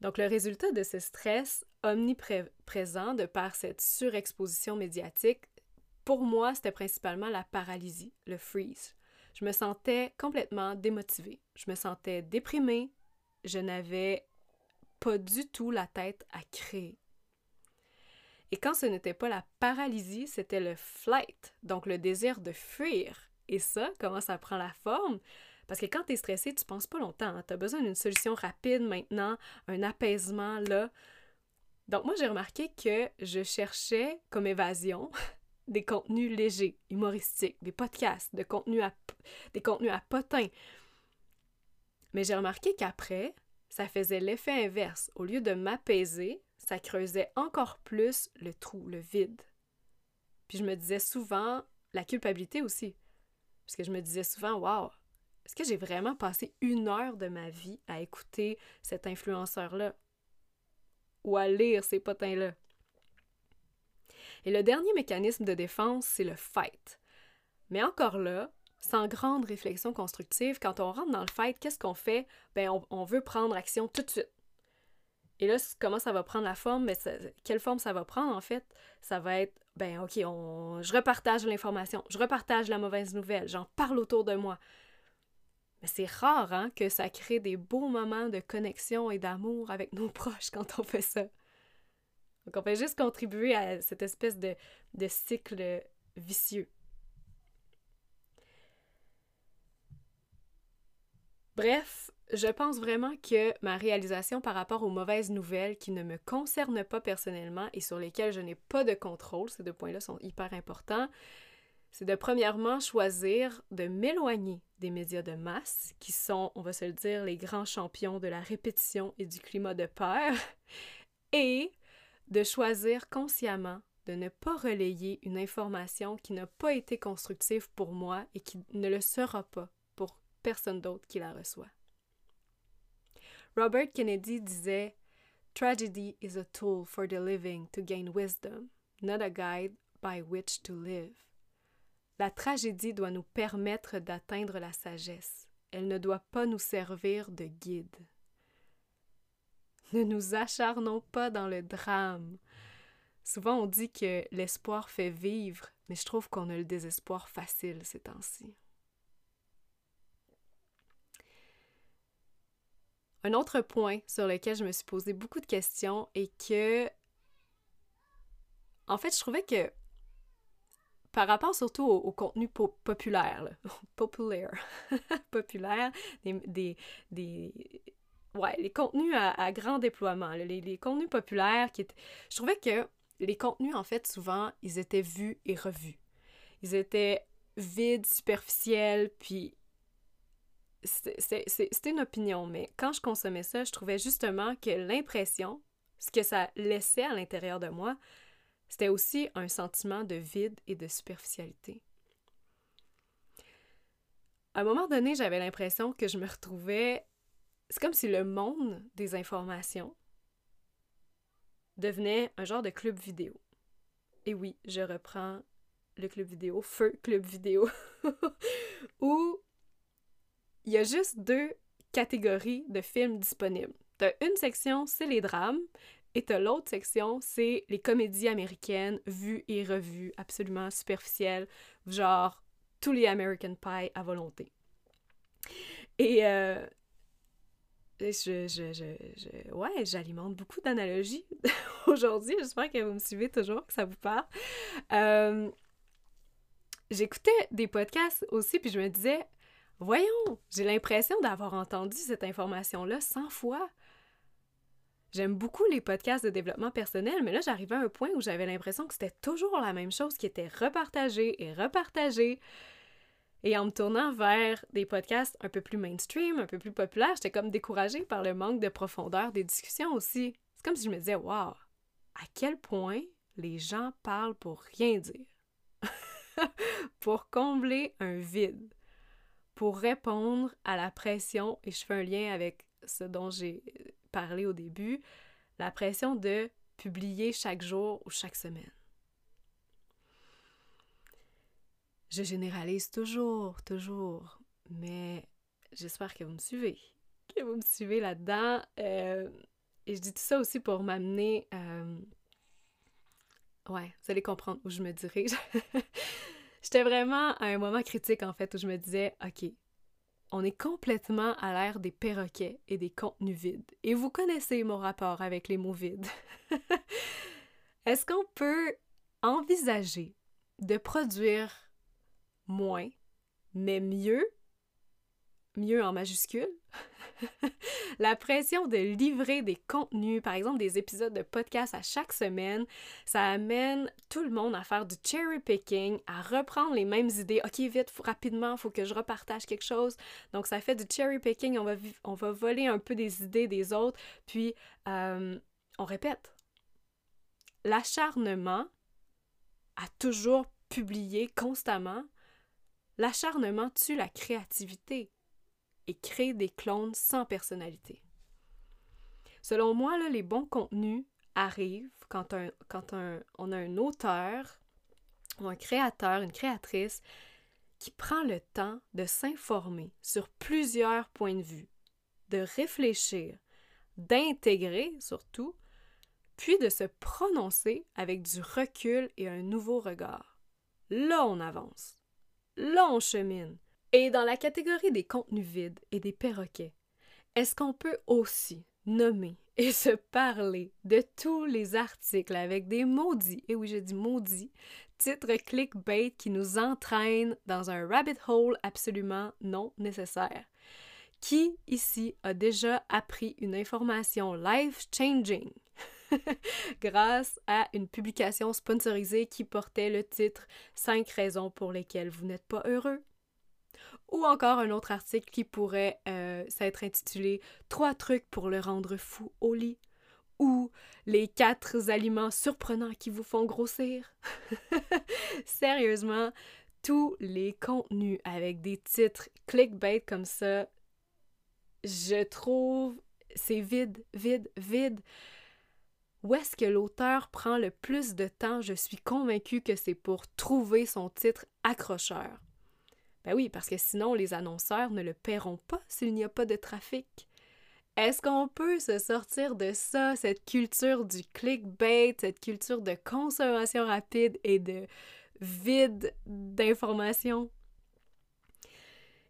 Donc le résultat de ce stress omniprésent de par cette surexposition médiatique, pour moi, c'était principalement la paralysie, le freeze. Je me sentais complètement démotivée, je me sentais déprimée, je n'avais pas du tout la tête à créer. Et quand ce n'était pas la paralysie, c'était le flight, donc le désir de fuir. Et ça, comment ça prend la forme? Parce que quand tu es stressé, tu penses pas longtemps. Hein. Tu as besoin d'une solution rapide maintenant, un apaisement là. Donc moi, j'ai remarqué que je cherchais comme évasion (laughs) des contenus légers, humoristiques, des podcasts, de contenus à, des contenus à potin. Mais j'ai remarqué qu'après, ça faisait l'effet inverse. Au lieu de m'apaiser, ça creusait encore plus le trou, le vide. Puis je me disais souvent la culpabilité aussi. Parce que je me disais souvent, waouh, est-ce que j'ai vraiment passé une heure de ma vie à écouter cet influenceur-là? Ou à lire ces potins-là? Et le dernier mécanisme de défense, c'est le fight. Mais encore là, sans grande réflexion constructive, quand on rentre dans le fight, qu'est-ce qu'on fait? Ben, on, veut prendre action tout de suite. Et là, comment ça va prendre la forme? Mais quelle forme ça va prendre, en fait? Ça va être, ben, OK, on, je repartage l'information, je repartage la mauvaise nouvelle, j'en parle autour de moi. Mais c'est rare, hein, que ça crée des beaux moments de connexion et d'amour avec nos (laughs) proches quand on fait ça. Donc, on fait juste contribuer à cette espèce de cycle vicieux. Bref, je pense vraiment que ma réalisation par rapport aux mauvaises nouvelles qui ne me concernent pas personnellement et sur lesquelles je n'ai pas de contrôle, ces deux points-là sont hyper importants, c'est de premièrement choisir de m'éloigner des médias de masse, qui sont, on va se le dire, les grands champions de la répétition et du climat de peur, (laughs) et de choisir consciemment de ne pas relayer une information qui n'a pas été constructive pour moi et qui ne le sera pas personne d'autre qui la reçoit. Robert Kennedy disait Tragedy is a tool for the living to gain wisdom, not a guide by which to live. La tragédie doit nous permettre d'atteindre la sagesse. Elle ne doit pas nous servir de guide. Ne nous acharnons pas dans le drame. Souvent on dit que l'espoir fait vivre, mais je trouve qu'on a le désespoir facile ces temps-ci. Un autre point sur lequel je me suis posé beaucoup de questions et que, en fait, je trouvais que par rapport surtout au, contenu populaire, (laughs) populaire, (laughs) populaire, des, des, ouais, les contenus à, grand déploiement, les, les, contenus populaires qui étaient, je trouvais que les contenus, en fait, souvent, ils étaient vus et revus. Ils étaient vides, superficiels, puis c'était une opinion, mais quand je consommais ça, je trouvais justement que l'impression, ce que ça laissait à l'intérieur de moi, c'était aussi un sentiment de vide et de superficialité. À un moment donné, j'avais l'impression que je me retrouvais. C'est comme si le monde des informations devenait un genre de club vidéo. Et oui, je reprends le club vidéo, Feu Club Vidéo, (laughs) où il y a juste deux catégories de films disponibles. T'as une section, c'est les drames, et t'as l'autre section, c'est les comédies américaines vues et revues, absolument superficielles, genre tous les American Pie à volonté. Et euh, je, je, je, ouais, j'alimente beaucoup d'analogies (laughs) aujourd'hui. J'espère que vous me suivez toujours, que ça vous parle. Euh, j'écoutais des podcasts aussi, puis je me disais, voyons, j'ai l'impression d'avoir entendu cette information-là 100 fois. J'aime beaucoup les podcasts de développement personnel, mais là, j'arrivais à un point où j'avais l'impression que c'était toujours la même chose qui était repartagée et repartagée. Et en me tournant vers des podcasts un peu plus mainstream, un peu plus populaires, j'étais comme découragée par le manque de profondeur des discussions aussi. C'est comme si je me disais, waouh, à quel point les gens parlent pour rien dire. (laughs) pour combler un vide, pour répondre à la pression, et je fais un lien avec ce dont j'ai parlé au début, la pression de publier chaque jour ou chaque semaine. Je généralise toujours, toujours, mais j'espère que vous me suivez, que vous me suivez là-dedans. Euh, et je dis tout ça aussi pour m'amener euh, Ouais, vous allez comprendre où je me dirige. (laughs) J'étais vraiment à un moment critique, en fait, où je me disais, OK, on est complètement à l'ère des perroquets et des contenus vides. Et vous connaissez mon rapport avec les mots vides. (laughs) Est-ce qu'on peut envisager de produire moins, mais mieux, mieux en majuscule, (laughs) la pression de livrer des contenus, par exemple des épisodes de podcast à chaque semaine, ça amène tout le monde à faire du cherry picking, à reprendre les mêmes idées. Ok, vite, faut, rapidement, faut que je repartage quelque chose. Donc ça fait du cherry picking, on va, on va voler un peu des idées des autres, puis euh, on répète. L'acharnement à toujours publier constamment, l'acharnement tue la créativité et créer des clones sans personnalité. Selon moi, les bons contenus arrivent quand, quand on a un auteur ou un créateur, une créatrice qui prend le temps de s'informer sur plusieurs points de vue, de réfléchir, d'intégrer surtout, puis de se prononcer avec du recul et un nouveau regard. Là, on avance. Là, on chemine. Et dans la catégorie des contenus vides et des perroquets, est-ce qu'on peut aussi nommer et se parler de tous les articles avec des maudits, et oui je dis maudits, titres clickbait qui nous entraînent dans un rabbit hole absolument non nécessaire? Qui ici a déjà appris une information life-changing (laughs) grâce à une publication sponsorisée qui portait le titre 5 raisons pour lesquelles vous n'êtes pas heureux? Ou encore un autre article qui pourrait euh, s'être intitulé Trois trucs pour le rendre fou au lit ou les quatre aliments surprenants qui vous font grossir. (laughs) Sérieusement, tous les contenus avec des titres clickbait comme ça, je trouve c'est vide, vide, vide. Où est-ce que l'auteur prend le plus de temps? Je suis convaincue que c'est pour trouver son titre accrocheur. Ben oui, parce que sinon, les annonceurs ne le paieront pas s'il n'y a pas de trafic. Est-ce qu'on peut se sortir de ça, cette culture du clickbait, cette culture de consommation rapide et de vide d'informations?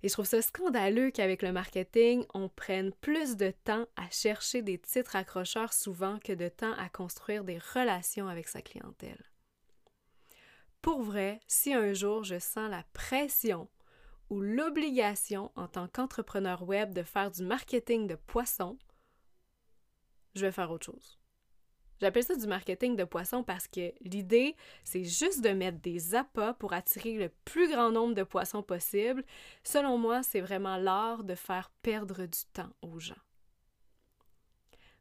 Et je trouve ça scandaleux qu'avec le marketing, on prenne plus de temps à chercher des titres accrocheurs souvent que de temps à construire des relations avec sa clientèle. Pour vrai, si un jour je sens la pression ou l'obligation en tant qu'entrepreneur web de faire du marketing de poisson, je vais faire autre chose. J'appelle ça du marketing de poissons parce que l'idée, c'est juste de mettre des appâts pour attirer le plus grand nombre de poissons possible. Selon moi, c'est vraiment l'art de faire perdre du temps aux gens.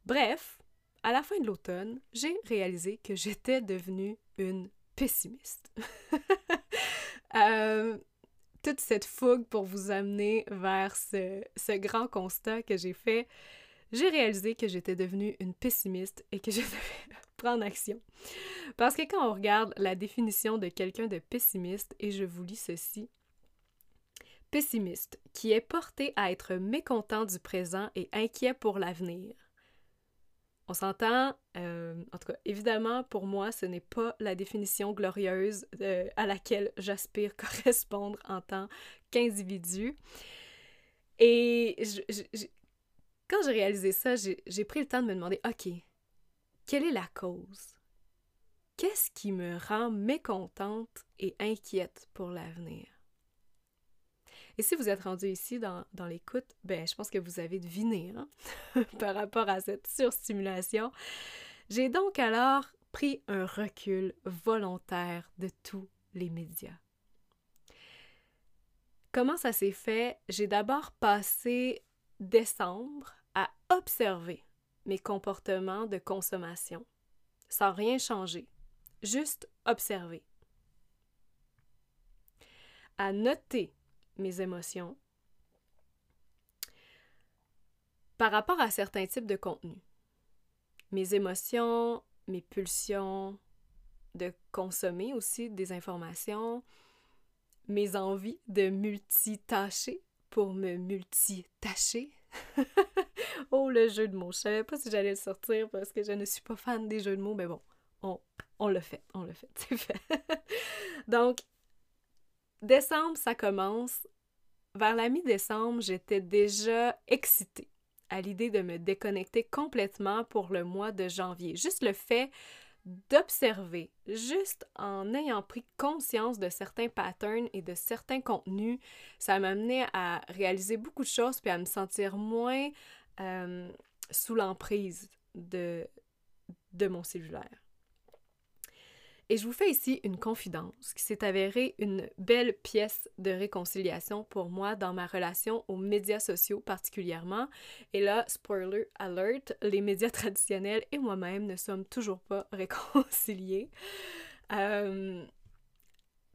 Bref, à la fin de l'automne, j'ai réalisé que j'étais devenue une pessimiste. (laughs) Euh, toute cette fougue pour vous amener vers ce, ce grand constat que j'ai fait, j'ai réalisé que j'étais devenue une pessimiste et que je (laughs) devais prendre action. Parce que quand on regarde la définition de quelqu'un de pessimiste, et je vous lis ceci, pessimiste, qui est porté à être mécontent du présent et inquiet pour l'avenir. On s'entend, euh, en tout cas, évidemment, pour moi, ce n'est pas la définition glorieuse euh, à laquelle j'aspire (laughs) correspondre en tant qu'individu. Et quand j'ai réalisé ça, j'ai pris le temps de me demander, OK, quelle est la cause? Qu'est-ce qui me rend mécontente et inquiète pour l'avenir? Et si vous êtes rendu ici dans, l'écoute, ben, je pense que vous avez deviné hein, (laughs) par rapport à cette surstimulation. J'ai donc alors pris un recul volontaire de tous les médias. Comment ça s'est fait? J'ai d'abord passé décembre à observer mes comportements de consommation sans rien changer, juste observer. À noter mes émotions par rapport à certains types de contenus. Mes émotions, mes pulsions de consommer aussi des informations, mes envies de multitâcher pour me multitâcher. (laughs) oh, le jeu de mots. Je savais pas si j'allais le sortir parce que je ne suis pas fan des jeux de mots, mais bon, on, on le fait, on le fait, (laughs) c'est fait. Donc, Décembre, ça commence. Vers la mi-décembre, j'étais déjà excitée à l'idée de me déconnecter complètement pour le mois de janvier. Juste le fait d'observer, juste en ayant pris conscience de certains patterns et de certains contenus, ça m'a amené à réaliser beaucoup de choses puis à me sentir moins euh, sous l'emprise de mon cellulaire. Et je vous fais ici une confidence qui s'est avérée une belle pièce de réconciliation pour moi dans ma relation aux médias sociaux particulièrement. Et là, spoiler alert, les médias (laughs) traditionnels et moi-même ne sommes toujours pas (laughs) réconciliés. Euh,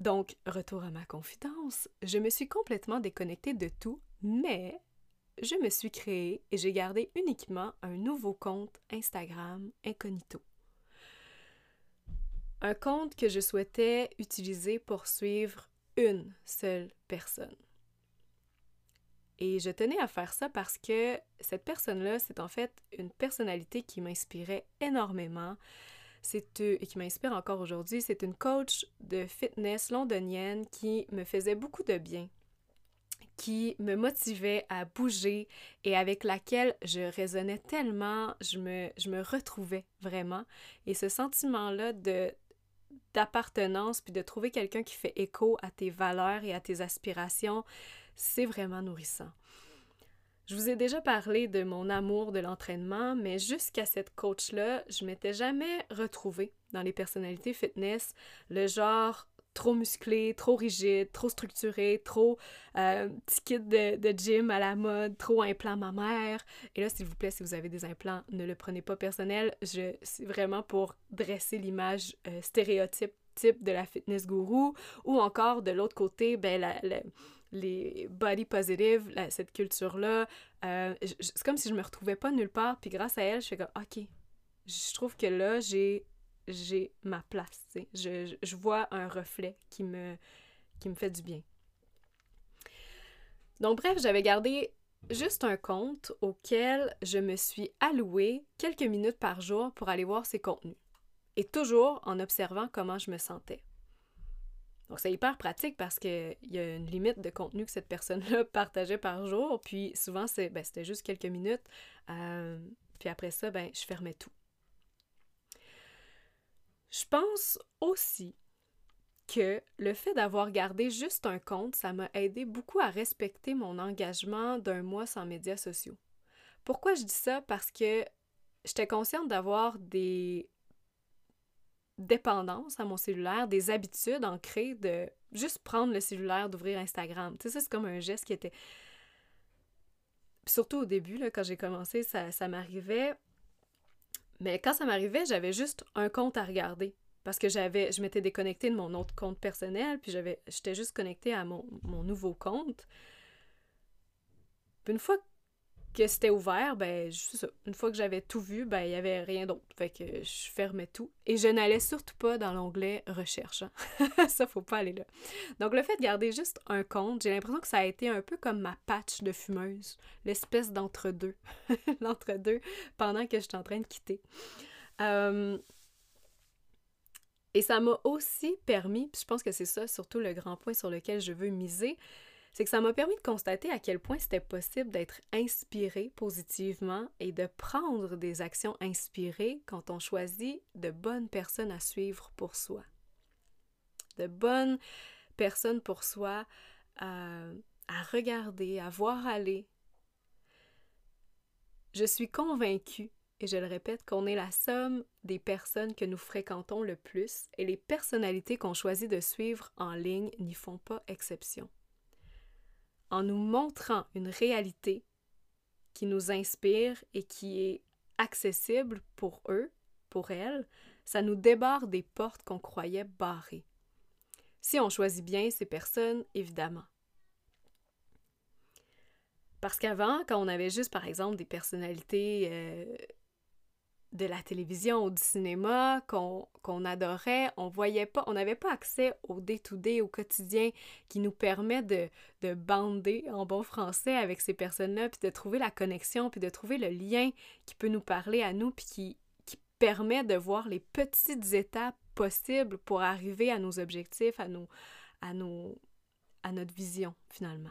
donc, retour à ma confidence, je me suis complètement déconnectée de tout, mais je me suis créée et j'ai gardé uniquement un nouveau compte Instagram incognito un compte que je souhaitais utiliser pour suivre une seule personne. Et je tenais à faire ça parce que cette personne-là, c'est en fait une personnalité qui m'inspirait énormément. C'est euh, et qui m'inspire encore aujourd'hui. C'est une coach de fitness londonienne qui me faisait beaucoup de bien, qui me motivait à bouger et avec laquelle je résonnais tellement, je me, je me retrouvais vraiment. Et ce sentiment-là de d'appartenance, puis de trouver quelqu'un qui fait écho à tes valeurs et à tes aspirations, c'est vraiment nourrissant. Je vous ai déjà parlé de mon amour de l'entraînement, mais jusqu'à cette coach-là, je m'étais jamais retrouvée dans les personnalités fitness, le genre trop musclé, trop rigide, trop structuré, trop euh, petit kit de, de, gym à la mode, trop implant mammaire. Et là, s'il vous plaît, si vous avez des implants, ne le prenez pas personnel. Je, c'est vraiment pour dresser l'image euh, stéréotype type de la fitness gourou ou encore de l'autre côté, ben, les body positive, cette culture-là. Euh, c'est comme si je me retrouvais pas nulle part. Puis grâce à elle, je fais comme, OK, je trouve que là, j'ai j'ai ma place. Je, vois un reflet qui me, qui me fait du bien. Donc bref, j'avais gardé juste un compte auquel je me suis alloué quelques minutes par jour pour aller voir ses contenus. Et toujours en observant comment je me sentais. Donc c'est hyper pratique parce qu'il y a une limite de contenu que cette personne-là (laughs) partageait par jour. Puis souvent, ben, c'était juste quelques minutes. Euh, puis après ça, ben, je fermais tout. Je pense aussi que le fait d'avoir gardé juste un compte, ça m'a aidé beaucoup à respecter mon engagement d'un mois sans médias sociaux. Pourquoi je dis ça? Parce que j'étais consciente d'avoir des dépendances à mon cellulaire, des habitudes ancrées de juste prendre le cellulaire, d'ouvrir Instagram. Tu sais, ça, c'est comme un geste qui était... surtout au début, là, quand j'ai commencé, ça, ça m'arrivait. Mais quand ça m'arrivait, j'avais juste un compte à regarder. Parce que j'avais, je m'étais déconnectée de mon autre compte personnel, puis j'avais, j'étais juste connectée à mon, nouveau compte. Une fois que c'était ouvert, ben, ça. Une fois que j'avais tout vu, ben, il n'y avait rien d'autre. Fait que je fermais tout. Et je n'allais surtout pas dans l'onglet recherche. Hein. (laughs) ça, faut pas aller là. Donc, le fait de garder juste un compte, j'ai l'impression que ça a été un peu comme ma patch de fumeuse. L'espèce d'entre-deux. (laughs) L'entre-deux pendant que j'étais en train de quitter. Euh, et ça m'a aussi permis, puis je pense que c'est ça surtout le grand point sur lequel je veux miser, c'est que ça m'a permis de constater à quel point c'était possible d'être inspiré positivement et de prendre des actions inspirées quand on choisit de bonnes personnes à suivre pour soi. De bonnes personnes pour soi à, à regarder, à voir aller. Je suis convaincue, et je le répète, qu'on est la somme des personnes que nous fréquentons le plus et les personnalités qu'on choisit de suivre en ligne n'y font pas exception en nous montrant une réalité qui nous inspire et qui est accessible pour eux, pour elles, ça nous débarre des portes qu'on croyait barrées. Si on choisit bien ces personnes, évidemment. Parce qu'avant, quand on avait juste, par exemple, des personnalités euh, de la télévision ou du cinéma qu'on adorait, on voyait pas, on n'avait pas accès au day-to-day, au quotidien, qui nous permet de, de bander en bon français avec ces personnes-là, puis de trouver la connexion, puis de trouver le lien qui peut nous parler à nous, puis qui, qui permet de voir les petites étapes possibles pour arriver à nos objectifs, à, nos, à, nos, à notre vision finalement.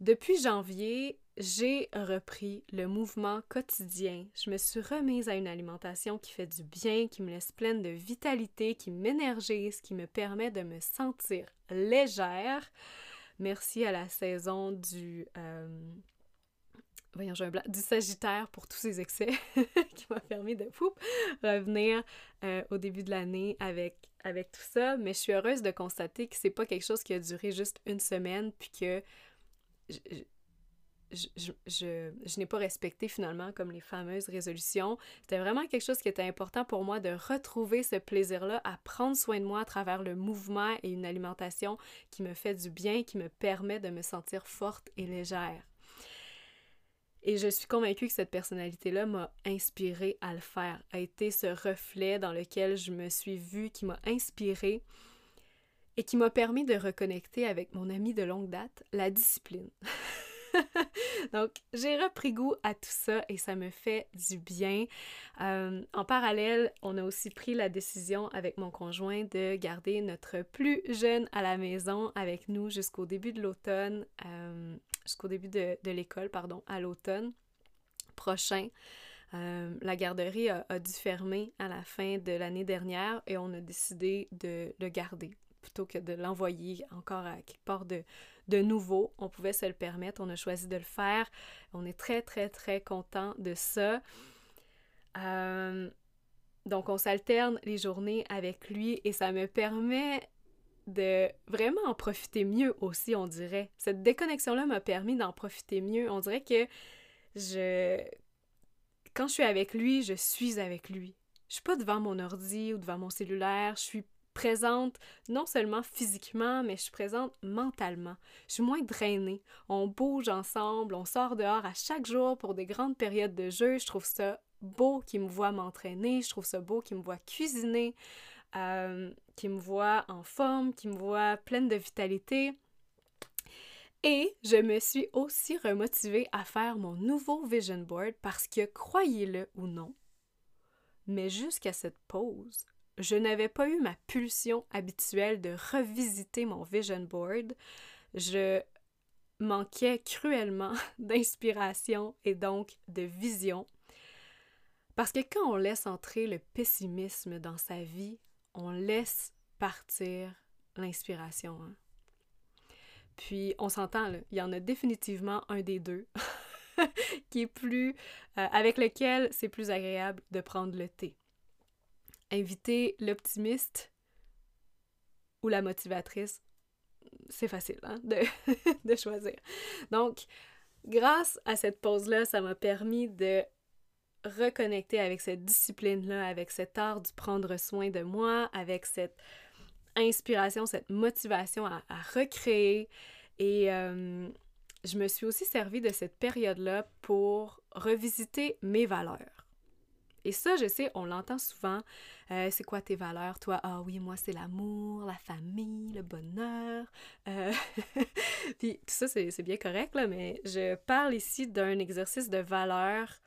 Depuis janvier, j'ai repris le mouvement quotidien. Je me suis remise à une alimentation qui fait du bien, qui me laisse pleine de vitalité, qui m'énergise, qui me permet de me sentir légère. Merci à la saison du... Euh, un du Sagittaire pour tous ces excès (laughs) qui m'a permis de revenir euh, au début de l'année avec, avec tout ça. Mais je suis heureuse de constater que c'est pas quelque chose qui a duré juste une semaine puis que je, n'ai pas respecté finalement comme les fameuses résolutions. C'était vraiment quelque chose qui était important pour moi de retrouver ce plaisir-là à prendre soin de moi à travers le mouvement et une alimentation qui me fait du bien, qui me permet de me sentir forte et légère. Et je suis convaincue que cette personnalité-là m'a inspirée à le faire, a été ce reflet dans lequel je me suis vue, qui m'a inspirée et qui m'a permis de reconnecter avec mon ami de longue date, la discipline. (laughs) (laughs) Donc, j'ai repris goût à tout ça et ça me fait du bien. Euh, en parallèle, on a aussi pris la décision avec mon conjoint de garder notre plus jeune à la maison avec nous jusqu'au début de l'automne, euh, jusqu'au début de, l'école, pardon, à l'automne prochain. Euh, la garderie a, a, dû fermer à la fin de l'année dernière et on a décidé de le garder plutôt que de l'envoyer encore à quelque part de, de nouveau. On pouvait se le permettre, on a choisi de le faire. On est très, très, très content de ça. Euh, donc, on s'alterne les journées avec lui et ça me permet de vraiment en profiter mieux aussi, on dirait. Cette déconnexion-là m'a permis d'en profiter mieux. On dirait que je... Quand je suis avec lui, je suis avec lui. Je suis pas devant mon ordi ou devant mon cellulaire, je suis présente non seulement physiquement, mais je suis présente mentalement. Je suis moins drainée. On bouge ensemble, on sort dehors à chaque jour pour des grandes périodes de jeu. Je trouve ça beau qu'il me voit m'entraîner, je trouve ça beau qu'il me voit cuisiner, euh, me voit en forme, qu'il me voit pleine de vitalité. Et je me suis aussi remotivée à faire mon nouveau vision board parce que, croyez-le ou non, mais jusqu'à cette pause, je n'avais pas eu ma pulsion habituelle de revisiter mon vision board. Je manquais cruellement (laughs) d'inspiration et donc de vision. Parce que quand on laisse entrer le pessimisme dans sa vie, on laisse partir l'inspiration. Hein. Puis on s'entend, il y en a définitivement un des deux. (laughs) qui est plus euh, avec lequel c'est plus agréable de prendre le thé. Inviter l'optimiste ou la motivatrice, c'est facile hein, (laughs) de, choisir. Donc, grâce à cette pause-là, ça m'a permis de reconnecter avec cette discipline-là, avec cet art du prendre soin de moi, avec cette inspiration, cette motivation à, recréer. Et euh, je me suis aussi servi de cette période-là pour revisiter mes valeurs. Et ça, je sais, on l'entend souvent. Euh, c'est quoi tes valeurs, toi? Ah oui, moi, c'est l'amour, la famille, le bonheur. Euh, (laughs) puis tout ça, c'est bien correct, là, mais je parle ici d'un exercice de valeurs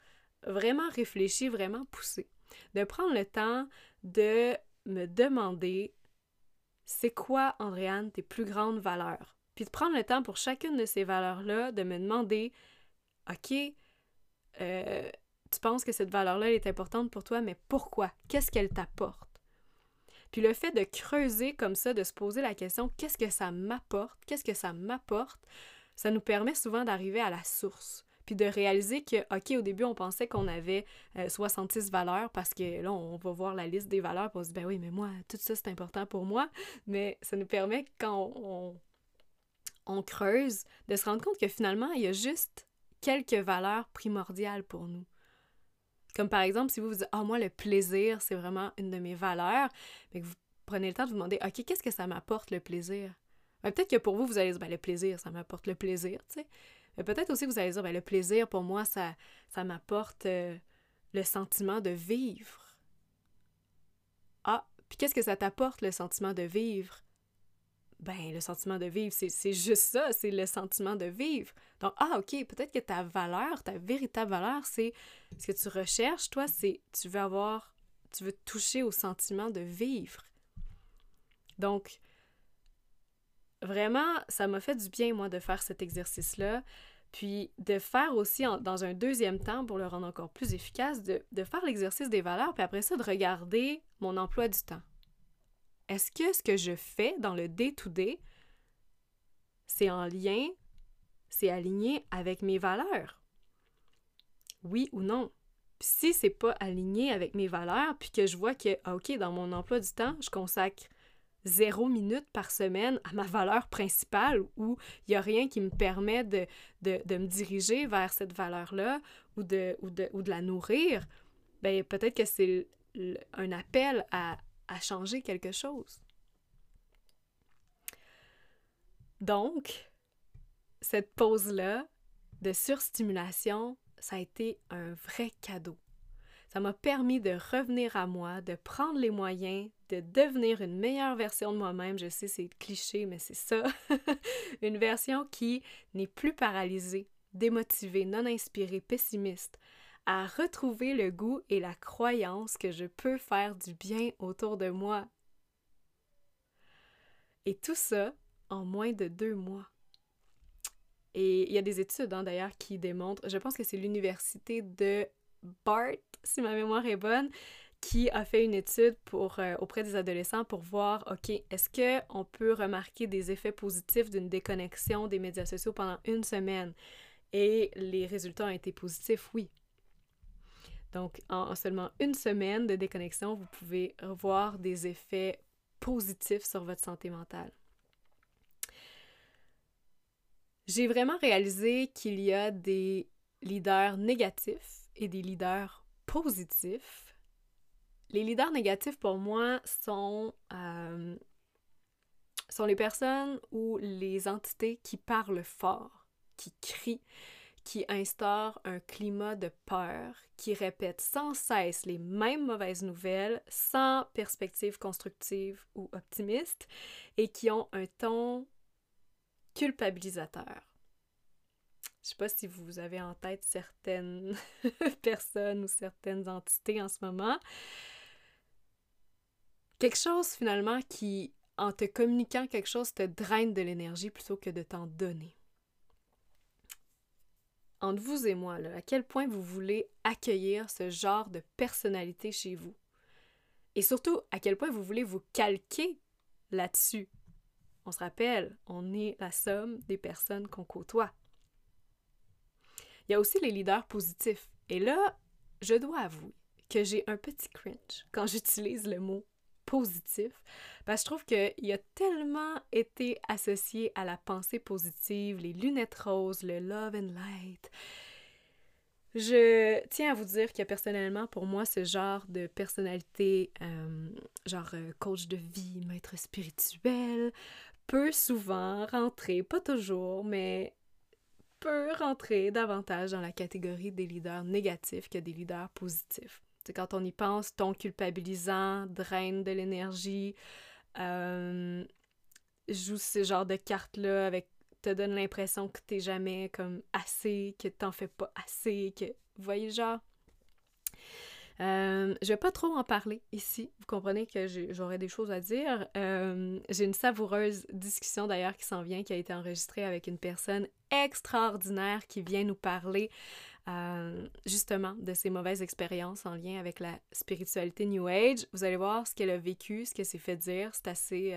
vraiment réfléchi, vraiment poussé. De prendre le temps de me demander c'est quoi, Andréane, tes plus grandes valeurs? Puis de prendre le temps pour chacune de ces valeurs-là de me demander OK, euh, tu penses que cette valeur-là est importante pour toi, mais pourquoi? Qu'est-ce qu'elle t'apporte? Puis le fait de creuser comme ça, de se poser la question qu'est-ce que ça m'apporte? Qu'est-ce que ça m'apporte? Ça nous permet souvent d'arriver à la source puis de réaliser que, OK, au début, on pensait qu'on avait 66 euh, valeurs parce que là, on va voir la liste des valeurs, on se dit, ben oui, mais moi, tout ça, c'est important pour moi. Mais ça nous permet, quand on creuse, de se rendre compte que finalement, il y a juste quelques valeurs primordiales pour nous. Comme par exemple, si vous vous dites, ah, moi, le plaisir, c'est vraiment une de mes valeurs, mais que vous prenez le temps de vous demander, OK, qu'est-ce que ça m'apporte le plaisir? Ben, peut-être que pour vous, vous allez dire, ben, le plaisir, ça m'apporte le plaisir, tu sais. Mais peut-être aussi vous allez dire, ben, le plaisir, pour moi, ça, ça m'apporte euh, le sentiment de vivre. Ah, puis qu'est-ce que ça t'apporte, le sentiment de vivre? Ben, le sentiment de vivre, c'est juste ça, c'est le sentiment de vivre. Donc, ah, OK, peut-être que ta valeur, ta véritable valeur, c'est ce que tu recherches, toi, c'est tu veux avoir, tu veux toucher au sentiment de vivre. Donc, vraiment, ça m'a fait du bien, moi, de faire cet exercice-là. Puis de faire aussi, dans un deuxième temps, pour le rendre encore plus efficace, de, de faire l'exercice des valeurs, puis après ça, de regarder mon emploi du temps. Est-ce que ce que je fais dans le day-to-day, c'est en lien, c'est aligné avec mes valeurs? Oui ou non? Puis si c'est pas aligné avec mes valeurs, puis que je vois que, ah, OK, dans mon emploi du temps, je consacre zéro minute par semaine à ma valeur principale où il n'y a rien qui me permet de, me diriger vers cette valeur-là ou de la nourrir, ben peut-être que c'est un appel à, à changer quelque chose. Donc, cette pause-là de surstimulation, ça a été un vrai cadeau. Ça m'a permis de revenir à moi, de prendre les moyens, de devenir une meilleure version de moi-même. Je sais, c'est cliché, mais c'est ça. (laughs) une version qui n'est plus paralysée, démotivée, non inspirée, pessimiste, à retrouver le goût et la croyance que je peux faire du bien autour de moi. Et tout ça en moins de deux mois. Et il y a des études hein, d'ailleurs qui démontrent, je pense que c'est l'université de Bart, si ma mémoire est bonne, qui a fait une étude pour, euh, auprès des adolescents pour voir, OK, est-ce qu'on peut remarquer des effets positifs d'une déconnexion des médias sociaux pendant une semaine? Et les résultats ont été positifs, oui. Donc, en seulement une semaine de déconnexion, vous pouvez voir des effets positifs sur votre santé mentale. J'ai vraiment réalisé qu'il y a des leaders négatifs et des leaders positifs. Les leaders négatifs, pour moi, sont, euh, sont les personnes ou les entités qui parlent fort, qui crient, qui instaurent un climat de peur, qui répètent sans cesse les mêmes mauvaises nouvelles, sans perspective constructive ou optimiste, et qui ont un ton culpabilisateur. Je sais pas si vous avez en tête certaines (laughs) personnes ou certaines entités en ce moment. Quelque chose finalement qui, en te communiquant quelque chose, te draine de l'énergie plutôt que de t'en donner. Entre vous et moi, à quel point vous voulez accueillir ce genre de personnalité chez vous? Et surtout, à quel point vous voulez vous calquer là-dessus? On se rappelle, on est la somme des personnes qu'on côtoie. il y a aussi les leaders positifs. Et là, je dois avouer que j'ai un petit cringe quand (laughs) j'utilise le mot positif, parce que je trouve qu'il a tellement été associé à la pensée positive, les lunettes roses, le love and light. Je tiens à vous dire que personnellement, pour moi, ce genre de personnalité, euh, genre euh, coach de vie, maître spirituel, peut souvent rentrer, pas toujours, mais peut rentrer davantage dans la catégorie des leaders négatifs que des leaders positifs. Quand on y pense, ton culpabilisant draine de l'énergie, euh, joue ce genre de cartes-là avec te donne l'impression que t'es jamais comme assez, que t'en fais pas assez, que vous voyez genre? Euh, je vais pas trop en parler ici. Vous comprenez que j'aurais des choses à dire. Euh, j'ai une savoureuse discussion d'ailleurs qui s'en vient, qui a été enregistrée avec une personne extraordinaire qui vient nous parler euh, justement de ses mauvaises expériences en lien avec la spiritualité New Age. Vous allez voir ce qu'elle a vécu, ce qu'elle s'est fait dire. C'est assez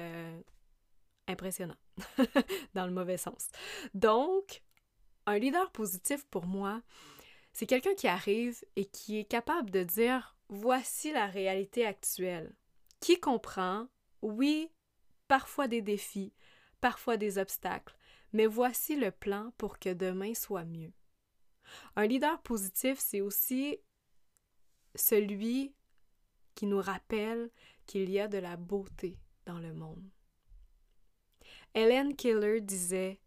impressionnant, (laughs) dans le mauvais sens. Donc, un leader positif pour moi, c'est quelqu'un qui arrive et qui est capable de dire voici la réalité actuelle, qui comprend, oui, parfois des défis, parfois des obstacles, mais voici le plan pour que demain soit mieux. Un leader positif, c'est aussi celui qui nous rappelle qu'il y a de la beauté dans le monde. Helen Keller disait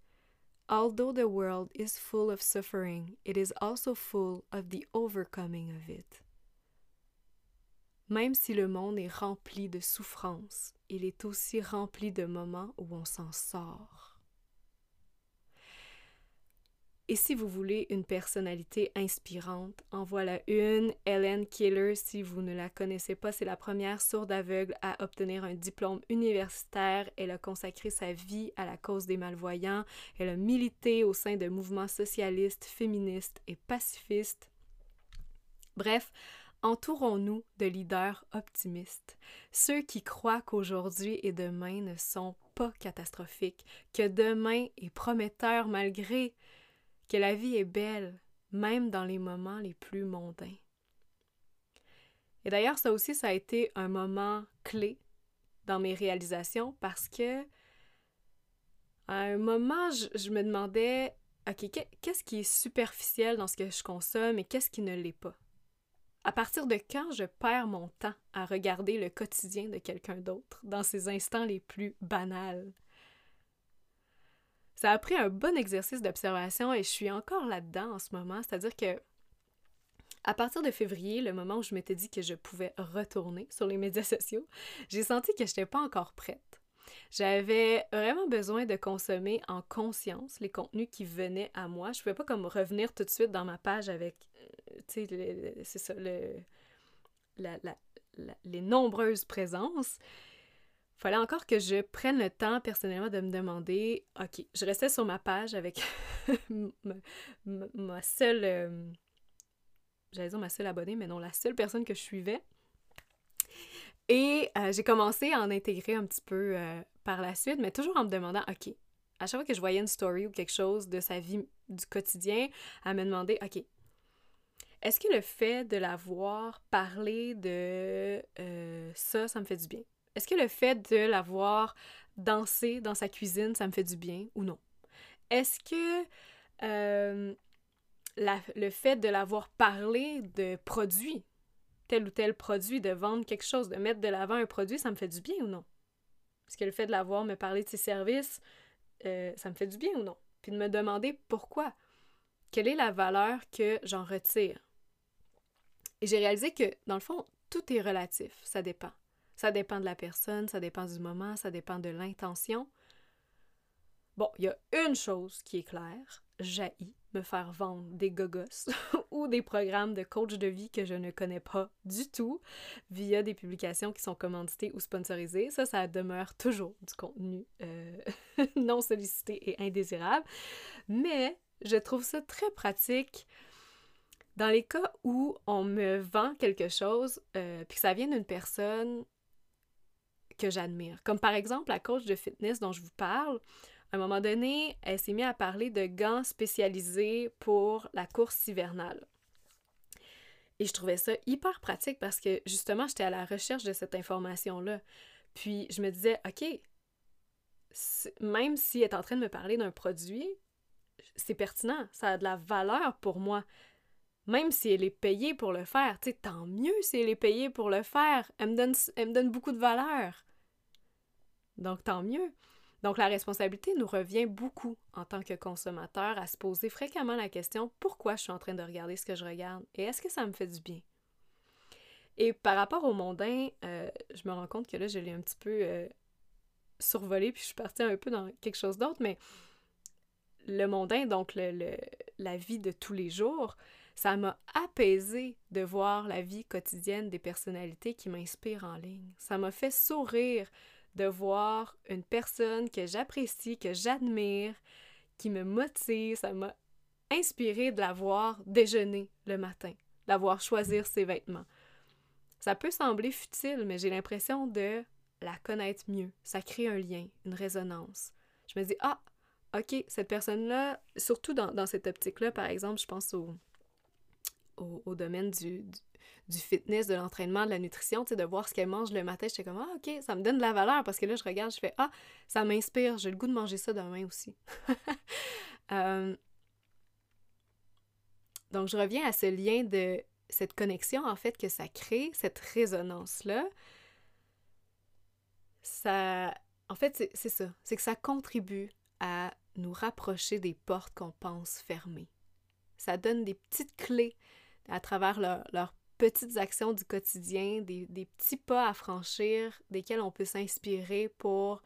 Although the world is full of suffering, it is also full of the overcoming of it. Même si le monde est rempli de souffrances, il est aussi rempli de moments où on s'en sort. Et si vous voulez une personnalité inspirante, en voilà une, Ellen Keller, si vous ne la connaissez pas, c'est la première sourde aveugle à obtenir un diplôme universitaire. Elle a consacré sa vie à la cause des malvoyants. Elle a milité au sein de mouvements socialistes, féministes et pacifistes. Bref, entourons-nous de leaders optimistes, ceux qui croient qu'aujourd'hui et demain ne sont pas catastrophiques, que demain est prometteur malgré que la vie est belle, même dans les moments les plus mondains. Et d'ailleurs, ça aussi, ça a été un moment clé dans mes réalisations parce que à un moment, je, me demandais, OK, qu'est-ce qui est superficiel dans ce que je consomme et qu'est-ce qui ne l'est pas? À partir de quand je perds mon temps à regarder le quotidien de quelqu'un d'autre dans ces instants les plus banals? Ça a pris un bon exercice d'observation et je suis encore là-dedans en ce moment. C'est-à-dire que à partir de février, le moment où je m'étais dit que je pouvais retourner sur les médias sociaux, j'ai senti que je n'étais pas encore prête. J'avais vraiment besoin de consommer en conscience les contenus qui venaient à moi. Je ne pouvais pas comme revenir tout de suite dans ma page avec, les nombreuses présences fallait encore que je prenne le temps personnellement de me demander, OK, je restais sur ma page avec (laughs) ma, seule, euh, j'allais dire ma seule abonnée, mais non, la seule personne que je suivais. Et euh, j'ai commencé à en intégrer un petit peu euh, par la suite, mais toujours en me demandant, OK, à chaque fois que je voyais une story ou quelque chose de sa vie du quotidien, à me demander, OK, est-ce que le fait de l'avoir parlé de ça, ça me fait du bien? Est-ce que le fait de l'avoir dansé dans sa cuisine, ça me fait du bien ou non? Est-ce que euh, le fait de l'avoir parlé de produits, tel ou tel produit, de vendre quelque chose, de mettre de l'avant un produit, ça me fait du bien ou non? Est-ce que le fait de l'avoir me parler de ses services, euh, ça me fait du bien ou non? Puis de me demander pourquoi. Quelle est la valeur que j'en retire? Et j'ai réalisé que, dans le fond, tout est relatif, ça dépend. Ça dépend de la personne, ça dépend du moment, ça dépend de l'intention. Bon, il y a une chose qui est claire, j'ai me faire vendre des gogos (laughs) ou des programmes de coach de vie que je ne connais pas du tout via des publications qui sont commanditées ou sponsorisées. Ça, ça demeure toujours du contenu euh, (laughs) non sollicité et indésirable. Mais je trouve ça très pratique dans les cas où on me vend quelque chose, euh, puis que ça vient d'une personne que j'admire. Comme par exemple la coach de fitness dont je vous parle. À un moment donné, elle s'est mise à parler de gants spécialisés pour la course hivernale. Et je trouvais ça hyper pratique parce que justement, j'étais à la recherche de cette information-là. Puis je me disais, OK, même si elle est en train de me parler d'un produit, c'est pertinent, ça a de la valeur pour moi. Même si elle est payée pour le faire, tu sais, tant mieux si elle est payée pour le faire. Elle me donne, elle me donne beaucoup de valeur. Donc, tant mieux. Donc, la responsabilité nous revient beaucoup en tant que consommateur à se poser fréquemment la question pourquoi je suis en train de regarder ce que je regarde et est-ce que ça me fait du bien? Et par rapport au mondain, euh, je me rends compte que là, je l'ai un petit peu euh, survolé, puis je suis partie un peu dans quelque chose d'autre, mais le mondain, donc le, la vie de tous les jours, ça m'a apaisé de voir la vie quotidienne des personnalités qui m'inspirent en ligne. Ça m'a fait sourire de voir une personne que j'apprécie, que j'admire, qui me motive. Ça m'a inspiré de la voir déjeuner le matin, de la voir choisir ses vêtements. Ça peut sembler futile, mais j'ai l'impression de la connaître mieux. Ça crée un lien, une résonance. Je me dis, ah, OK, cette personne-là, surtout dans, cette optique-là, par exemple, je pense au, au, domaine du, du, fitness, de l'entraînement, de la nutrition, tu sais, de voir ce qu'elle mange le matin, j'étais comme, ah, OK, ça me donne de la valeur parce que là, je regarde, je fais, ah, ça m'inspire, j'ai le goût de manger ça demain aussi. (laughs) Euh, donc, je reviens à ce lien de cette connexion, en fait, que ça crée, cette résonance-là ça. En fait, c'est ça. C'est que ça contribue à nous rapprocher des portes qu'on pense fermées. Ça donne des petites clés à travers leurs petites actions du quotidien, des, petits pas à franchir desquels on peut s'inspirer pour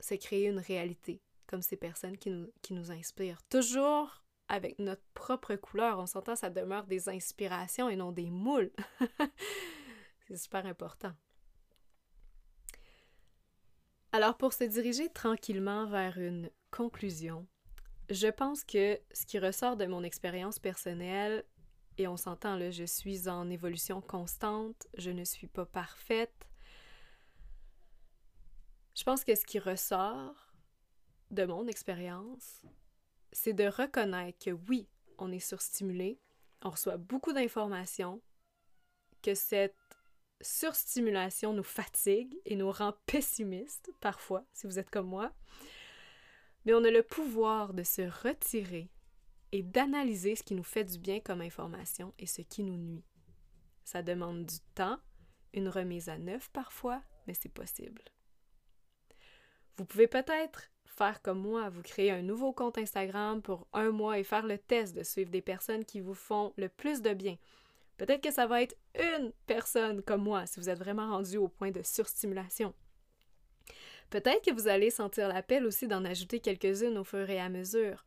se créer une réalité, comme ces personnes qui nous, qui nous inspirent. Toujours avec notre propre couleur. On s'entend, ça demeure des inspirations et non des moules. (laughs) c'est super important. Alors pour se diriger tranquillement vers une conclusion, je pense que ce qui ressort de mon expérience personnelle, et on s'entend là, je suis en évolution constante, je ne suis pas parfaite. Je pense que ce qui ressort de mon expérience, c'est de reconnaître que oui, on est surstimulé, on reçoit beaucoup d'informations, que cette surstimulation nous fatigue et nous rend pessimistes, parfois, si vous êtes comme moi. Mais on a le pouvoir de se retirer et d'analyser ce qui nous fait du bien comme information et ce qui nous nuit. Ça demande du temps, une remise à neuf parfois, mais c'est possible. Vous pouvez peut-être faire comme moi, vous créer un nouveau compte Instagram pour un mois et faire le test de suivre des personnes qui vous font le plus de bien, Peut-être que ça va être une personne comme moi si vous êtes vraiment rendu au point de surstimulation. Peut-être que vous allez sentir l'appel aussi d'en ajouter quelques-unes au fur et à mesure.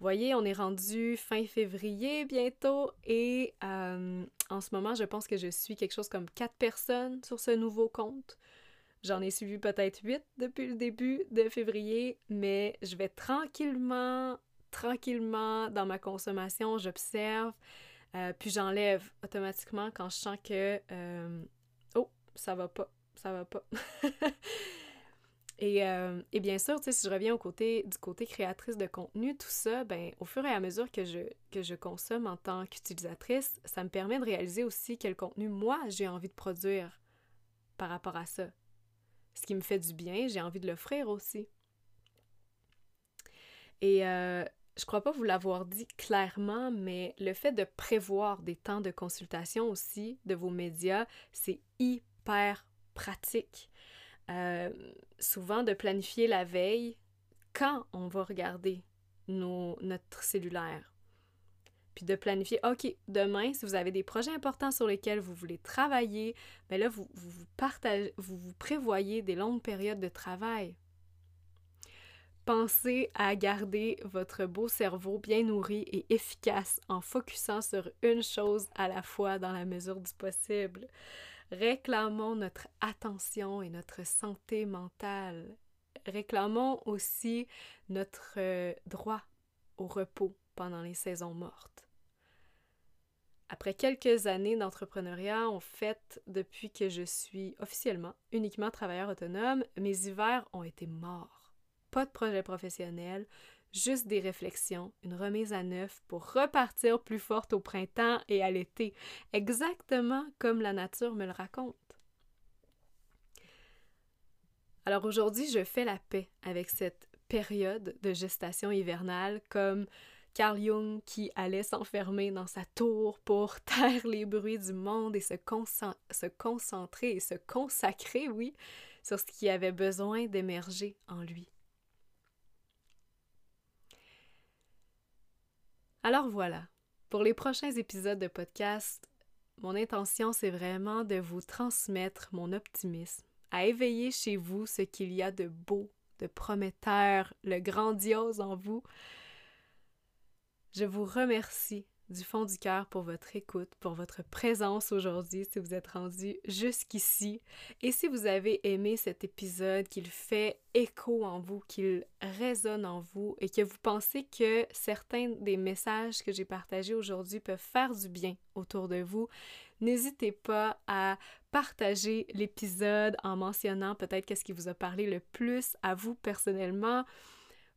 Voyez, on est rendu fin février bientôt et euh, en ce moment, je pense que je suis quelque chose comme quatre personnes sur ce nouveau compte. J'en ai suivi peut-être huit depuis le début de février, mais je vais tranquillement, tranquillement dans ma consommation, j'observe. Euh, puis j'enlève automatiquement quand je sens que euh, oh, ça va pas, ça va pas. (laughs) et, euh, et, bien sûr, si je reviens au côté du côté créatrice de contenu, tout ça, ben au fur et à mesure que je, consomme en tant qu'utilisatrice, ça me permet de réaliser aussi quel contenu moi j'ai envie de produire par rapport à ça. Ce qui me fait du bien, j'ai envie de l'offrir aussi. Et je crois pas vous l'avoir dit clairement, mais le fait de prévoir des temps de consultation aussi de vos médias, c'est hyper pratique. Euh, souvent de planifier la veille quand on va regarder nos, notre cellulaire. Puis de planifier, OK, demain, si vous avez des projets importants sur lesquels vous voulez travailler, bien là, vous, vous, partagez, vous, vous prévoyez des longues périodes de travail Pensez à garder votre beau cerveau bien nourri et efficace en focusant sur une chose à la fois dans la mesure du possible. Réclamons notre attention et notre santé mentale. Réclamons aussi notre euh, droit au repos pendant les saisons mortes. Après quelques années d'entrepreneuriat, en fait, depuis que je suis officiellement uniquement travailleur autonome, mes hivers ont été morts pas de projet professionnel, juste des réflexions, une remise à neuf pour repartir plus forte au printemps et à l'été, exactement comme la nature me le raconte. Alors aujourd'hui, je fais la paix avec cette période de gestation hivernale comme Carl Jung qui allait s'enfermer dans sa tour pour (laughs) taire les bruits du monde et se, concentrer et se consacrer, oui, sur ce qui avait besoin d'émerger en lui. Alors voilà, pour les prochains épisodes de podcast, mon intention c'est vraiment de vous transmettre mon optimisme, à éveiller chez vous ce qu'il y a de beau, de prometteur, le grandiose en vous. Je vous remercie du fond du cœur pour votre écoute, pour votre présence aujourd'hui, si vous êtes rendu jusqu'ici. Et si vous avez aimé cet épisode, qu'il fait écho en vous, qu'il résonne en vous et que vous pensez que certains des messages que j'ai partagés aujourd'hui peuvent faire du bien autour de vous, n'hésitez pas à partager l'épisode en mentionnant peut-être qu'est-ce qui vous a parlé le plus à vous personnellement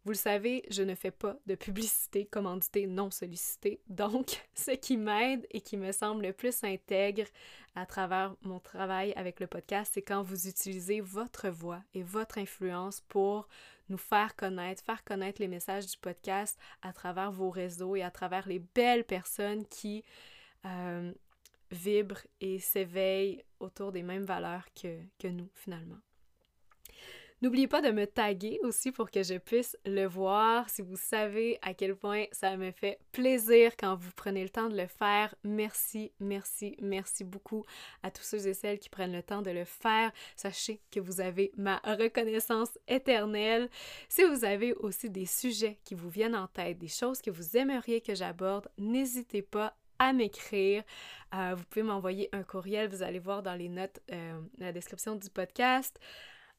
vous le savez, je ne fais pas de publicité commanditée non sollicitée. Donc, (laughs) ce qui m'aide et qui me semble le plus intègre à travers mon travail avec le podcast, c'est quand vous utilisez votre voix et votre influence pour nous faire connaître, faire connaître les messages du podcast à travers vos réseaux et à travers les belles personnes qui euh, vibrent et s'éveillent autour des mêmes valeurs que, que nous, finalement. N'oubliez pas de me taguer aussi pour que je puisse le voir. Si vous savez à quel point ça me fait plaisir quand vous prenez le temps de le faire, merci, merci, merci beaucoup à tous ceux et celles qui prennent le temps de le faire. Sachez que vous avez ma reconnaissance éternelle. Si vous avez aussi des sujets qui vous viennent en tête, des choses que vous aimeriez que j'aborde, n'hésitez pas à m'écrire. Euh, vous pouvez m'envoyer un courriel, vous allez voir dans les notes, euh, la description du podcast.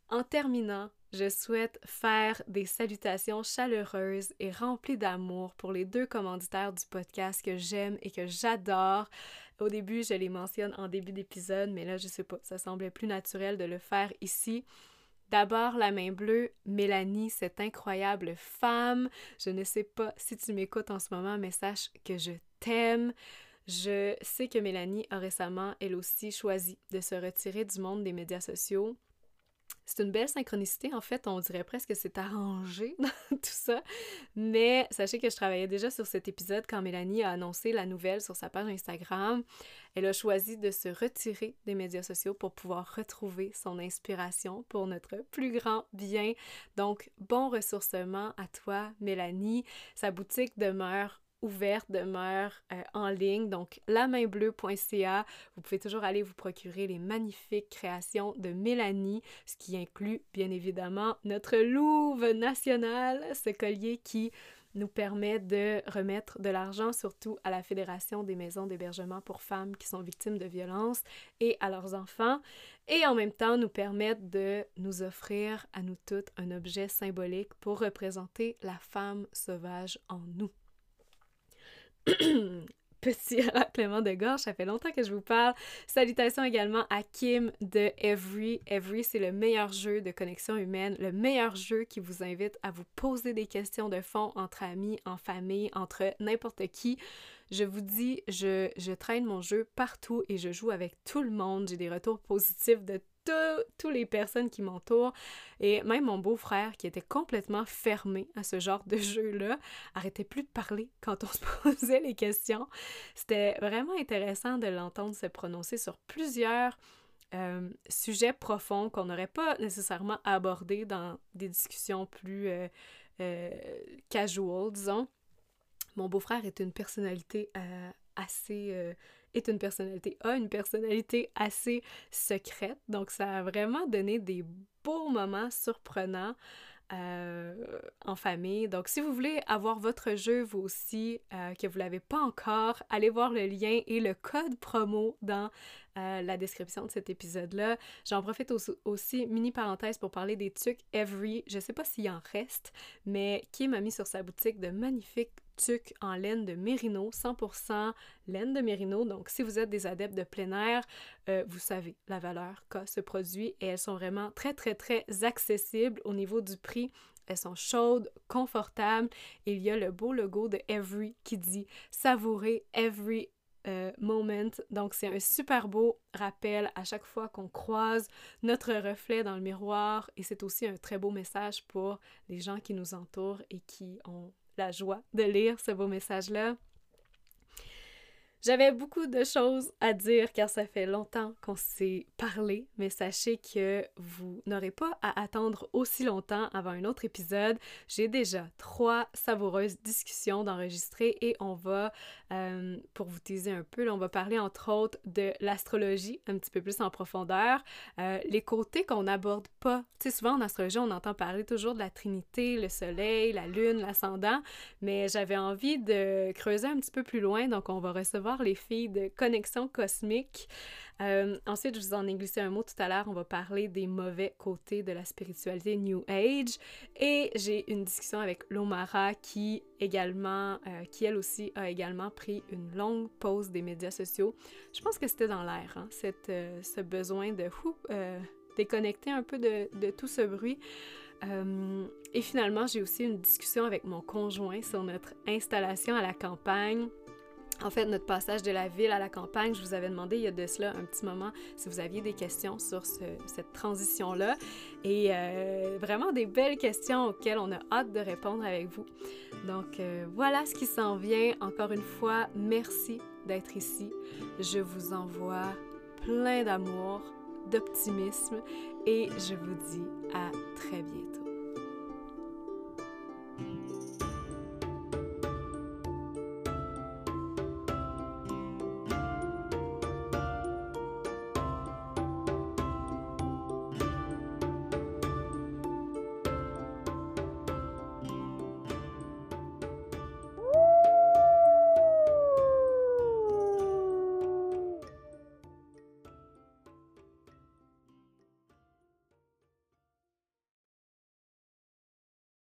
En terminant, je souhaite faire des salutations chaleureuses et remplies d'amour pour les deux commanditaires du podcast que j'aime et que j'adore. Au début, je les mentionne en début d'épisode, mais là, je sais pas, ça semblait plus naturel de le faire ici. D'abord, la main bleue, Mélanie, cette incroyable femme. Je ne sais pas si tu m'écoutes en ce moment, mais sache que je t'aime. Je sais que Mélanie a récemment, elle aussi, choisi de se retirer du monde des médias sociaux c'est une belle synchronicité, en fait, on dirait presque que c'est arrangé dans (laughs) tout ça. Mais sachez que je travaillais déjà sur cet épisode quand Mélanie a annoncé la nouvelle sur sa page Instagram. Elle a choisi de se retirer des médias sociaux pour pouvoir retrouver son inspiration pour notre plus grand bien. Donc, bon ressourcement à toi, Mélanie. Sa boutique demeure ouverte demeure euh, en ligne, donc lamainbleue.ca. Vous pouvez toujours aller vous procurer les magnifiques créations de Mélanie, ce qui inclut bien évidemment notre Louve national, ce collier qui nous permet de remettre de l'argent surtout à la Fédération des maisons d'hébergement pour femmes qui sont victimes de violences et à leurs enfants, et en même temps nous permettre de nous offrir à nous toutes un objet symbolique pour représenter la femme sauvage en nous. (coughs) Petit (laughs) raclement de gorge, ça fait longtemps que je vous parle. Salutations également à Kim de Every. Every, c'est le meilleur jeu de connexion humaine, le meilleur jeu qui vous invite à vous poser des questions de fond entre amis, en famille, entre n'importe qui. Je vous dis, je, je traîne mon jeu partout et je joue avec tout le monde. J'ai des retours positifs de toutes les personnes qui m'entourent. Et même mon beau-frère, qui était complètement fermé à ce genre de jeu-là, arrêtait plus de parler quand on (laughs) se posait les questions. C'était vraiment intéressant de l'entendre se prononcer sur plusieurs euh, sujets profonds qu'on n'aurait pas nécessairement abordés dans des discussions plus euh, euh, casual, disons. Mon beau-frère est une personnalité assez est une personnalité, a une personnalité assez secrète. Donc, ça a vraiment donné des beaux moments surprenants euh, en famille. Donc, si vous voulez avoir votre jeu, vous aussi, euh, que vous ne l'avez pas encore, allez voir le lien et le code promo dans euh, la description de cet épisode-là. J'en profite aussi, mini parenthèse, pour parler des trucs Every. Je ne sais pas s'il en reste, mais Kim a mis sur sa boutique de magnifiques en laine de mérino, 100% laine de mérino. Donc, si vous êtes des adeptes de plein air, euh, vous savez la valeur qu'a ce produit et elles sont vraiment très, très, très accessibles au niveau du prix elles sont chaudes, confortables. il y a le beau logo de Every qui dit savourer every euh, moment. Donc, c'est un super beau rappel à chaque fois qu'on croise notre reflet dans le miroir et c'est aussi un très beau message pour les gens qui nous entourent et qui ont la joie de lire ce beau message-là. J'avais beaucoup de choses à dire car ça fait longtemps qu'on s'est parlé, mais sachez que vous n'aurez pas à attendre aussi longtemps avant un autre épisode. J'ai déjà trois savoureuses discussions d'enregistrer et on va, euh, pour vous teaser un peu, on va parler entre autres de l'astrologie un petit peu plus en profondeur, euh, les côtés qu'on n'aborde pas. Tu sais, souvent en astrologie, on entend parler toujours de la Trinité, le Soleil, la Lune, l'ascendant, mais j'avais envie de creuser un petit peu plus loin, donc on va recevoir les filles de Connexion Cosmique. Euh, ensuite, je vous en ai glissé un mot tout à l'heure. On va parler des mauvais côtés de la spiritualité New Age. Et j'ai une discussion avec Lomara qui également, euh, qui elle aussi a également pris une longue pause des médias sociaux. Je pense que c'était dans l'air, hein, euh, ce besoin de déconnecter un peu de, de tout ce bruit. et finalement, j'ai aussi une discussion avec mon conjoint sur notre installation à la campagne en fait, notre passage de la ville à la campagne, je vous avais demandé il y a de cela un petit moment si vous aviez des questions sur cette transition-là. Et euh, vraiment des belles questions auxquelles on a hâte de répondre avec vous. Donc euh, voilà ce qui s'en vient. Encore une fois, merci d'être ici. Je vous envoie plein d'amour, d'optimisme et je vous dis à très bientôt.